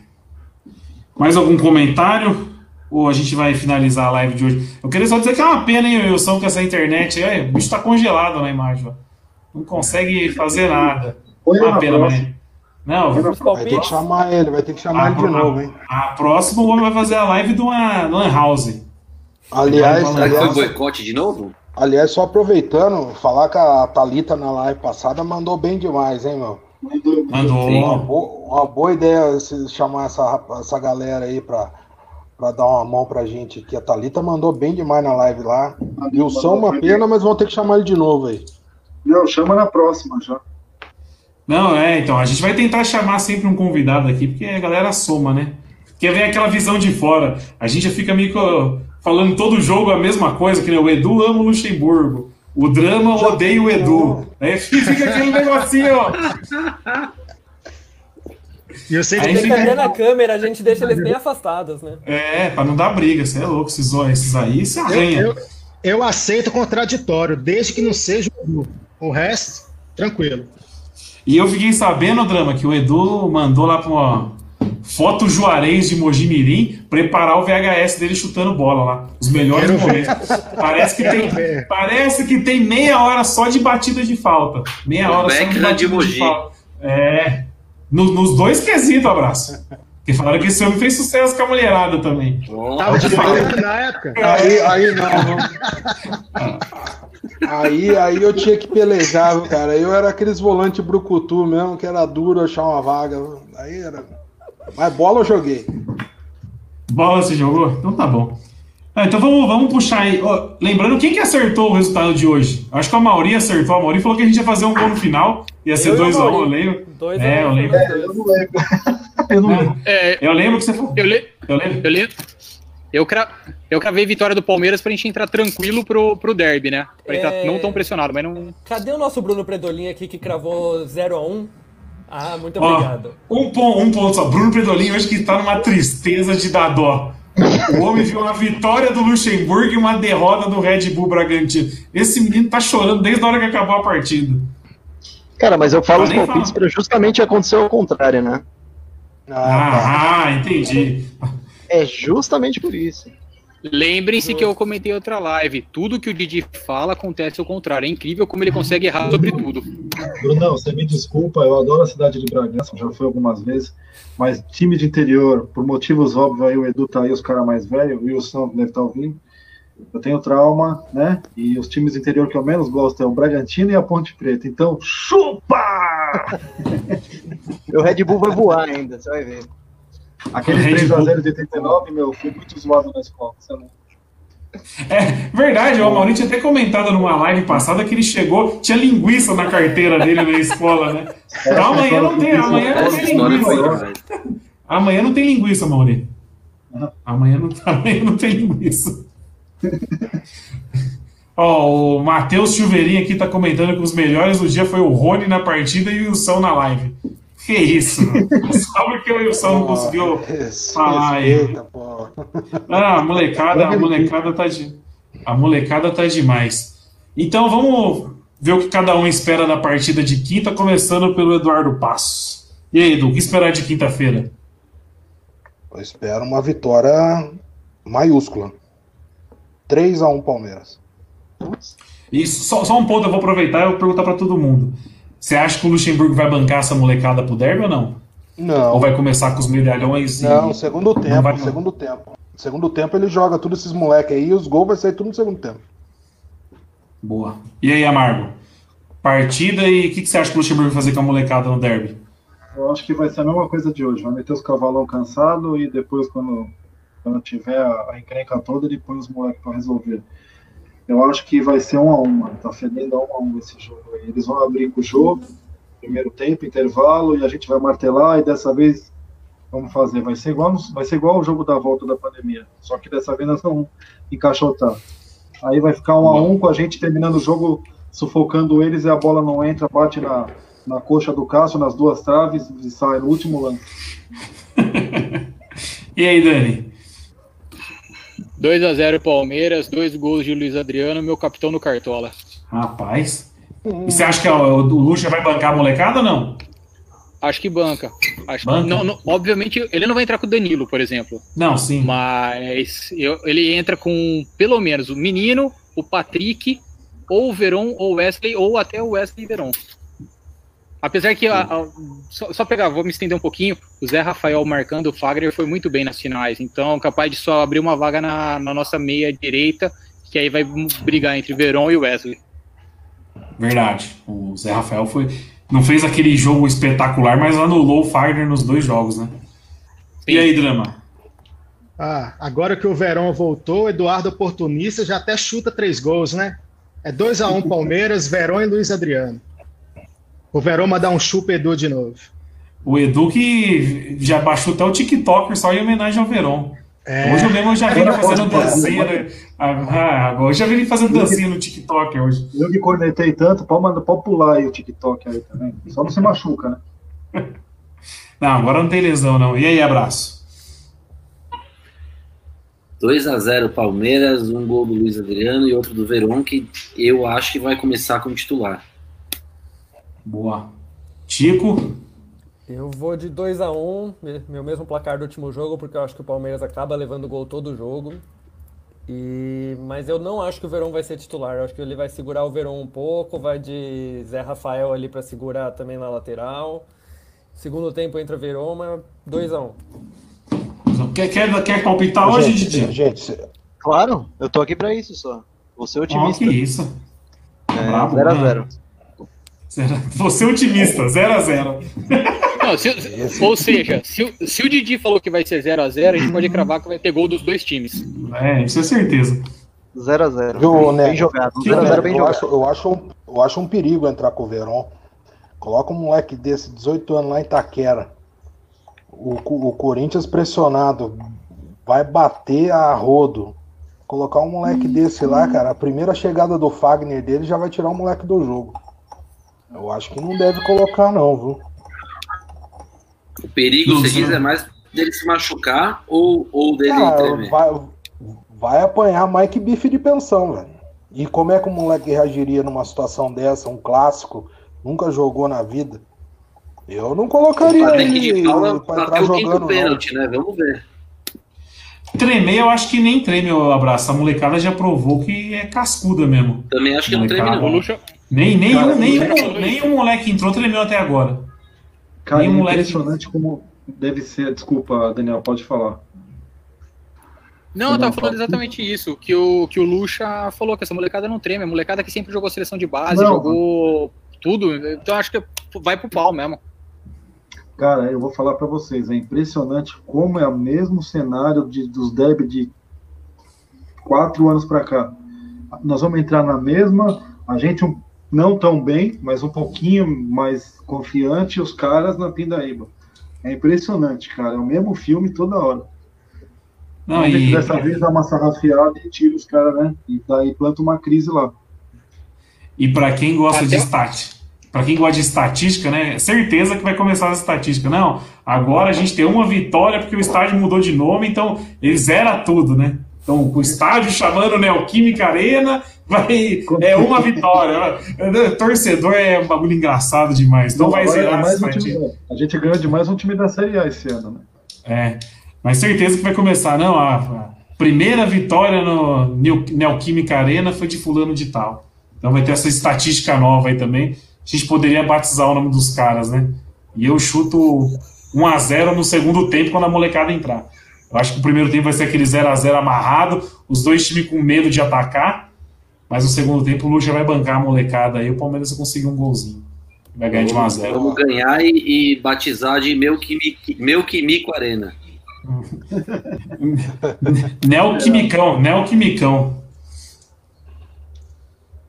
Mais algum comentário? Ou a gente vai finalizar a live de hoje? Eu queria só dizer que é uma pena, hein, Wilson, com essa internet. aí, o bicho tá congelado na imagem, ó. Não consegue fazer nada. Põe Uma na pena, mas... Não, Vai ter que chamar ele, vai ter que chamar a, ele de novo, hein? a, a próxima o homem vai fazer a live do Lan House. Aliás, Vai, Será que foi boicote de novo? aliás, só aproveitando, falar que a Thalita na live passada mandou bem demais, hein, meu? Mandou. Uma, bo- uma boa ideia se chamar essa, essa galera aí pra, pra dar uma mão pra gente aqui. A Thalita mandou bem demais na live lá. E o som uma pena, mas vão ter que chamar ele de novo aí. Não, chama na próxima já. Não, é, então, a gente vai tentar chamar sempre um convidado aqui, porque a galera soma, né? Quer ver aquela visão de fora. A gente já fica meio que falando todo jogo a mesma coisa, que nem o Edu ama o Luxemburgo. O drama odeia o Edu. Aí fica aquele negocinho, ó. E eu sei que na câmera? A gente deixa eles bem afastados, né? É, pra não dar briga, você é louco, esses, esses aí se eu, arranha. eu, eu aceito contraditório, desde que não seja o Edu. O resto, tranquilo. E eu fiquei sabendo, Drama, que o Edu mandou lá pra uma foto Juarez de Mojimirim preparar o VHS dele chutando bola lá. Os melhores Quero ver. momentos. Parece que, tem, ver. parece que tem meia hora só de batida de falta. Meia O hora só de de batida de, Mogi. falta. É. No- nos dois quesitos, abraço. Porque falaram que esse homem fez sucesso com a mulherada também. Tava de na época. Aí, aí não, não. Aí, aí eu tinha que pelejar, cara. Eu era aqueles volantes brucutu mesmo, que era duro achar uma vaga. Aí era. Mas bola eu joguei. Bola você jogou? Então tá bom. Ah, então vamos, vamos puxar aí. Ó, lembrando, quem que acertou o resultado de hoje? Acho que a Mauri acertou. A Mauri falou que a gente ia fazer um gol no final. Ia ser Eu e a 2x1, um, eu lembro. Dois É, eu lembro. foi Eu não lembro. Eu não lembro. É, Eu lembro que você falou. eu, le, Eu lembro. eu, le, eu, cra, eu cravei vitória do Palmeiras pra gente entrar tranquilo pro, pro derby, né? Pra entrar É. não tão pressionado, mas não. Cadê o nosso Bruno Predolin aqui que cravou 0x1? Ah, muito Ó, obrigado. um, ponto, um ponto só. Bruno Predolin hoje que tá numa tristeza de dar dó. O homem viu uma vitória do Luxemburgo e uma derrota do Red Bull Bragantino. Esse menino tá chorando desde a hora que acabou a partida. Cara, mas eu falo Ah, os palpites para justamente acontecer o contrário, né? Ah, tá. Ah, ah, entendi. É justamente por isso. Lembrem-se que eu comentei em outra live. Tudo que o Didi fala acontece ao contrário. É incrível como ele consegue errar sobre tudo. Brunão, você me desculpa, eu adoro a cidade de Bragança, já fui algumas vezes, mas time de interior, por motivos óbvios, aí o Edu tá aí, os caras mais velhos, o Wilson deve estar ouvindo. Eu tenho trauma, né? E os times de interior que eu menos gosto é o Bragantino e a Ponte Preta. Então, chupa! O Red Bull vai voar ainda, você vai ver. Aquele Red 3x0 de 89, meu, fui muito zoado na escola. Você não... É verdade, o Maurício tinha até comentado numa live passada que ele chegou, tinha linguiça na carteira dele na escola, né? Então amanhã não tem, amanhã não tem foi linguiça. demais. Amanhã não tem linguiça, Mauri. Amanhã não, amanhã não tem linguiça. Ó, o Matheus Chuveirinho aqui tá comentando que os melhores do dia foi o Rony na partida e o Wilson na live. Que isso? Só porque o Wilson não conseguiu falar aí. Ah, a molecada, a molecada tá de, a molecada tá demais. Então vamos ver o que cada um espera da partida de quinta, começando pelo Eduardo Passos. E aí, Edu, o que esperar de quinta-feira? Eu espero uma vitória maiúscula. 3x1 Palmeiras. E só, só um ponto eu vou aproveitar e vou perguntar pra todo mundo. Você acha que o Luxemburgo vai bancar essa molecada pro derby ou não? Não. Ou vai começar com os medalhões e... Não, segundo tempo, vai- segundo tempo. Segundo tempo ele joga todos esses moleques aí e os gols vai sair tudo no segundo tempo. Boa. E aí, Amargo? Partida e o que, que você acha que o Luxemburgo vai fazer com a molecada no derby? Eu acho que vai ser a mesma coisa de hoje. Vai meter os cavalão cansado e depois, quando, quando tiver a, a encrenca toda, ele põe os moleques para resolver. Eu acho que vai ser um a um, mano. Tá fedendo a um a um esse jogo aí. Eles vão abrir com o jogo, primeiro tempo, intervalo, e a gente vai martelar, e dessa vez vamos fazer. Vai ser igual, vai ser igual o jogo da volta da pandemia. Só que dessa vez nós vamos encaixotar. Aí vai ficar um a um com a gente terminando o jogo, sufocando eles e a bola não entra, bate na, na coxa do Cássio, nas duas traves e sai no último lance. E aí, Dani? 2x0 Palmeiras, dois gols de Luiz Adriano, meu capitão no Cartola. Rapaz. E você acha que ó, o Luxa vai bancar a molecada ou não? Acho que banca. Acho que- Banca? não, não- obviamente, ele não vai entrar com o Danilo, por exemplo. Não, sim. Mas eu- ele entra com pelo menos o menino, o Patrick, ou o Veron, ou o Wesley, ou até o Wesley e Veron. Apesar que, a- a- só, só pegar, vou me estender um pouquinho, o Zé Rafael marcando o Fagner foi muito bem nas finais, então capaz de só abrir uma vaga na, na nossa meia direita, que aí vai brigar entre Veron e Wesley. Verdade. O Zé Rafael foi. Não fez aquele jogo espetacular, mas anulou o Fagner nos dois jogos, né? E aí, Drama? Ah, agora que o Verão voltou, Eduardo Oportunista já até chuta três gols, né? É 2 a 1 Palmeiras, Verão e Luiz Adriano. O Verão mandar um chupa Edu de novo. O Edu que já baixou até o TikToker só em homenagem ao Verón. É. Hoje eu mesmo já vi ele fazendo dancinha. né? Ah, agora eu já vi ele fazendo dancinha no TikTok hoje. Eu que cornetei tanto, pode, pode pular aí o TikTok aí também. Só não se machuca, né? Não, agora não tem lesão, não. E aí, abraço? 2 a 0 Palmeiras, um gol do Luiz Adriano e outro do Veron, que eu acho que vai começar como titular. Boa. Tico? Eu vou de 2 a 1 meu mesmo placar do último jogo, porque eu acho que o Palmeiras acaba levando gol todo jogo. E... Mas eu não acho que o Verón vai ser titular. Eu acho que ele vai segurar o Verón um pouco, vai de Zé Rafael ali para segurar também na lateral. Segundo tempo entra Verón, mas 2 a 1 Quer, quer, quer palpitar hoje, Didi? Gente, claro, eu tô aqui pra isso só. Vou ser otimista. Oh, que isso. É, 0x0. Você é otimista, 0x0. ou seja, se o, se o Didi falou que vai ser 0x0, a, gente pode cravar que vai ter gol dos dois times. É, isso é certeza. 0x0. Viu, né? Bem jogado. 0x0 bem eu jogado. Acho, eu, acho um, eu acho um perigo entrar com o Verón. Coloca um moleque desse, 18 anos lá em Taquera o, o Corinthians pressionado vai bater a rodo. Colocar um moleque desse lá, cara, a primeira chegada do Fagner dele já vai tirar o moleque do jogo. Eu acho que não deve colocar, não, viu? O perigo, você diz, é mais dele se machucar ou, ou dele tremer? Vai, vai apanhar mais que bife de pensão, velho. E como é que o moleque reagiria numa situação dessa, um clássico, nunca jogou na vida? Eu não colocaria ele para entrar jogando. pênalti, né? Vamos ver. Tremer, eu acho que nem treme o abraço. A molecada já provou que é cascuda mesmo. Também acho que não treme, não. Nem, nem, Cara, um, nem, um, nem um moleque entrou, tremeu até agora. Cara, nem é moleque... impressionante como deve ser. Desculpa, Daniel, pode falar. Não, eu tava falando exatamente isso, que o, que o Lucha falou, que essa molecada não treme, a molecada que sempre jogou seleção de base, não. jogou tudo, então acho que vai pro pau mesmo. Cara, eu vou falar para vocês, é impressionante como é o mesmo cenário de, dos Deb de quatro anos para cá. Nós vamos entrar na mesma, a gente um, não tão bem, mas um pouquinho mais confiante, os caras na Pindaíba. É impressionante, cara. É o mesmo filme toda hora. Não, e... dessa vez dá uma sarrafiada e tira os caras, né? E daí planta uma crise lá. E para quem gosta Até... de stat, para quem gosta de estatística, né? Certeza que vai começar a estatística. Não, agora a gente tem uma vitória porque o estádio mudou de nome, então ele zera tudo, né? Então, o estádio chamando Neoquímica Arena, vai, é uma vitória. Torcedor é um bagulho engraçado demais. Então Não, vai zerar é um time, A gente ganhou demais um time da Série A esse ano, né? É, mas certeza que vai começar. Não, a, primeira vitória no Neoquímica Arena foi de fulano de tal. Então vai ter essa estatística nova aí também a gente poderia batizar o nome dos caras, né? E eu chuto 1 a 0 no segundo tempo quando a molecada entrar. Eu acho que o primeiro tempo vai ser aquele 0 a 0 amarrado, os dois times com medo de atacar, mas no segundo tempo o Lucha vai bancar a molecada aí, o Palmeiras vai conseguir um golzinho. Vai ganhar de 1 a 0. Vamos ganhar e, e batizar de meu, meu Quimico Arena. Neoquimicão, Neoquimicão.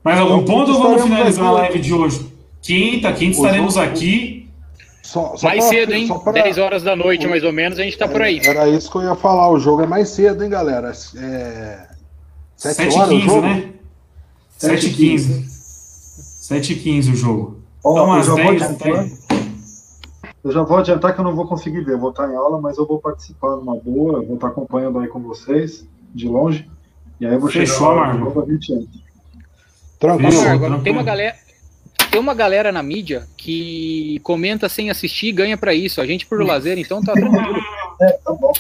Mais algum então, ponto ou vamos finalizar a live de hoje? Quinta, quinta estaremos aqui. Só, só mais pra, cedo, hein? Pra... 10 horas da noite, mais ou menos, a gente tá por aí. Era isso que eu ia falar. O jogo é mais cedo, hein, galera? É... 7, 7 horas 15, o jogo? né? 7 h 15. 7 h 15 o jogo. Oh, então, às 10 eu já vou adiantar que eu não vou conseguir ver. Eu vou estar em aula, mas eu vou participar numa boa. Vou estar acompanhando aí com vocês, de longe. E aí eu vou Fechou, chegar lá, Tranquilo. Fechou, agora, tem uma galera tem uma galera na mídia que comenta sem assistir e ganha para isso. A gente por lazer, então tá tranquilo. É, tá bom.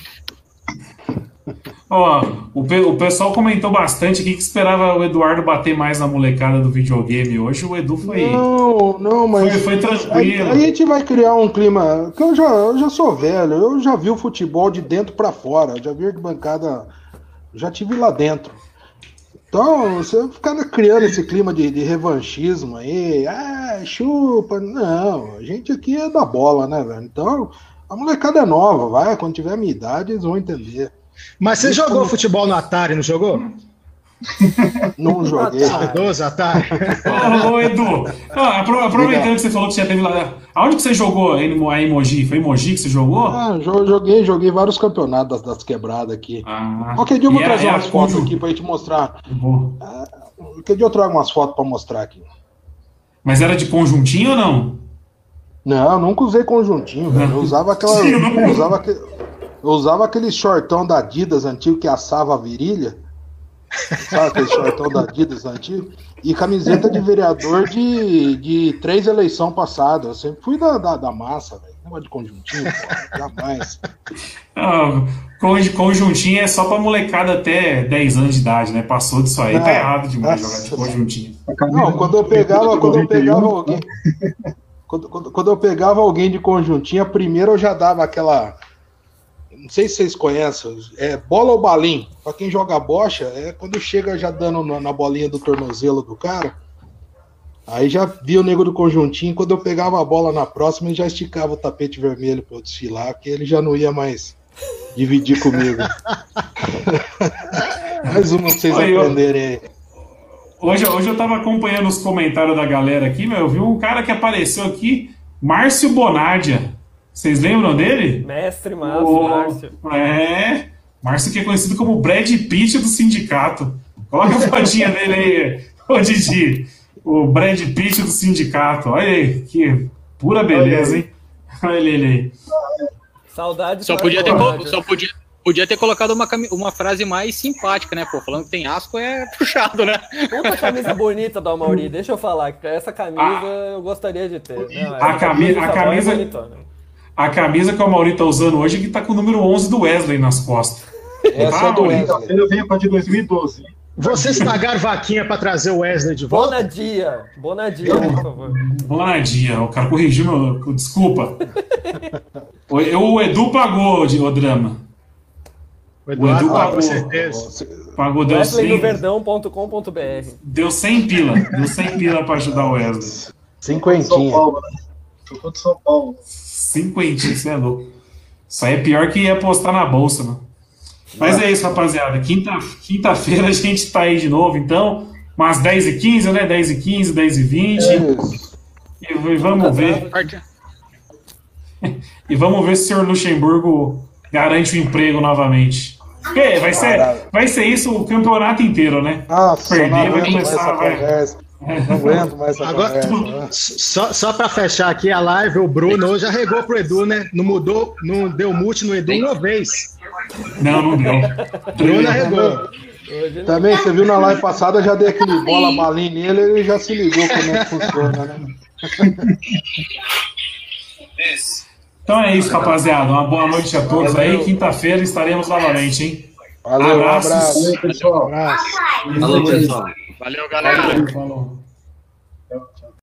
Ó, o, o pessoal comentou bastante aqui que esperava o Eduardo bater mais na molecada do videogame. Hoje o Edu foi. Não, não, mas. Foi, foi tranquilo. A, a, gente vai criar um clima. Que eu já, eu já sou velho, eu já vi o futebol de dentro para fora, já vi a bancada. Já tive lá dentro. Então, você ficar criando esse clima de, de, revanchismo aí, ah, chupa. Não, a gente aqui é da bola, né, velho? Então, a molecada é nova, vai, quando tiver a minha idade, eles vão entender. Mas você Isso jogou futebol no Atari, não jogou? Não joguei. Saudoso, Atari. Ô, ô, Edu, ah, aproveitando que você falou que você já teve lá. Aonde que você jogou a Emoji? Foi Emoji que você jogou? Ah, joguei, joguei vários campeonatos das, das quebradas aqui. Ah, Qualquer dia eu vou trazer umas fotos aqui pra gente mostrar. Uhum. Qualquer dia eu trago umas fotos pra mostrar aqui. Mas era de conjuntinho ou não? Não, nunca usei conjuntinho, velho. Eu usava aquela. Eu usava, aquele, eu usava aquele shortão da Adidas antigo que assava a virilha. Sabe aquele shortão da Adidas antigo? E camiseta de vereador de, de três eleições passadas. Eu sempre fui da, da, da massa, velho. Negócio de conjuntinho, pô, jamais. Ah, conj- conjuntinho é só pra molecada até 10 anos de idade, né? Passou disso aí, tá Ah, errado demais nossa. jogar de conjuntinho. Não, quando eu pegava, quando eu pegava alguém. Quando, quando, quando eu pegava alguém de conjuntinha, primeiro eu já dava aquela. Não sei se vocês conhecem, é bola ou balim. Pra quem joga bocha, é quando chega já dando na, na bolinha do tornozelo do cara. Aí já via o nego do conjuntinho. Quando eu pegava a bola na próxima, ele já esticava o tapete vermelho pra eu desfilar, que ele já não ia mais dividir comigo. mais uma pra vocês ó. aprenderem aí. Hoje, hoje eu tava acompanhando os comentários da galera aqui, meu. Eu vi um cara que apareceu aqui, Márcio Bonardia. Vocês lembram dele? Mestre Márcio, O- Márcio. É. Márcio que é conhecido como Brad Pitt do sindicato. Coloca a fotinha dele aí, ô Didi. O Brad Pitt do sindicato. Olha aí, que pura beleza, hein? Olha ele, aí. Saudade Só do podia ter, co- só podia, podia ter colocado uma, uma frase mais simpática, né? Pô, falando que tem asco é puxado, né? Puta camisa bonita do Amauri, deixa eu falar, que essa camisa eu gostaria de ter. A cami- a só é camisa- bonitona. A camisa que o Mauri tá usando hoje é que tá com o número 11 do Wesley nas costas. Essa é do Mauri? Wesley. Eu venho com a de 2012. Vocês pagaram vaquinha pra trazer o Wesley de volta? Bonadia, Bonadia, por favor. Bonadia, o cara corrigiu meu. Desculpa. O, eu- o Edu pagou de, o drama. O Eduardo, O Edu ah, pagou. com certeza. Pagou, deu 100, WesleyNoVerdão.com.br deu 100 pila. Deu 100 pila pra ajudar o Wesley. São Cinquentinha. Paulo, né? São Paulo. Cinquentinho, você é louco. Isso aí é pior que apostar na bolsa, mano. Mas é isso, rapaziada. Quinta- Quinta-feira a gente tá aí de novo, então. Umas 10h15, né? 10h15, 10h20. Isso. E, e vamos ver. E vamos ver se o senhor Luxemburgo garante o emprego novamente. Porque vai ser, vai ser isso o campeonato inteiro, né? Nossa, Perder, vai começar, vai. Não aguento mais essa Agora- conversa. né? Só, só pra fechar aqui a live, o Bruno hoje arregou pro Edu, né? Não mudou, não deu mute no Edu uma vez. Não, não deu. Bruno arregou. Também, você viu na live passada, já dei aquele bola balinha nele, ele já se ligou como é que funciona, né? Então é isso, rapaziada. Uma boa noite a todos aí. Quinta-feira estaremos novamente, hein? Valeu, um abraço. Valeu, pessoal. Abraço. Falou, pessoal. Valeu, galera. Falou. Tchau, tchau.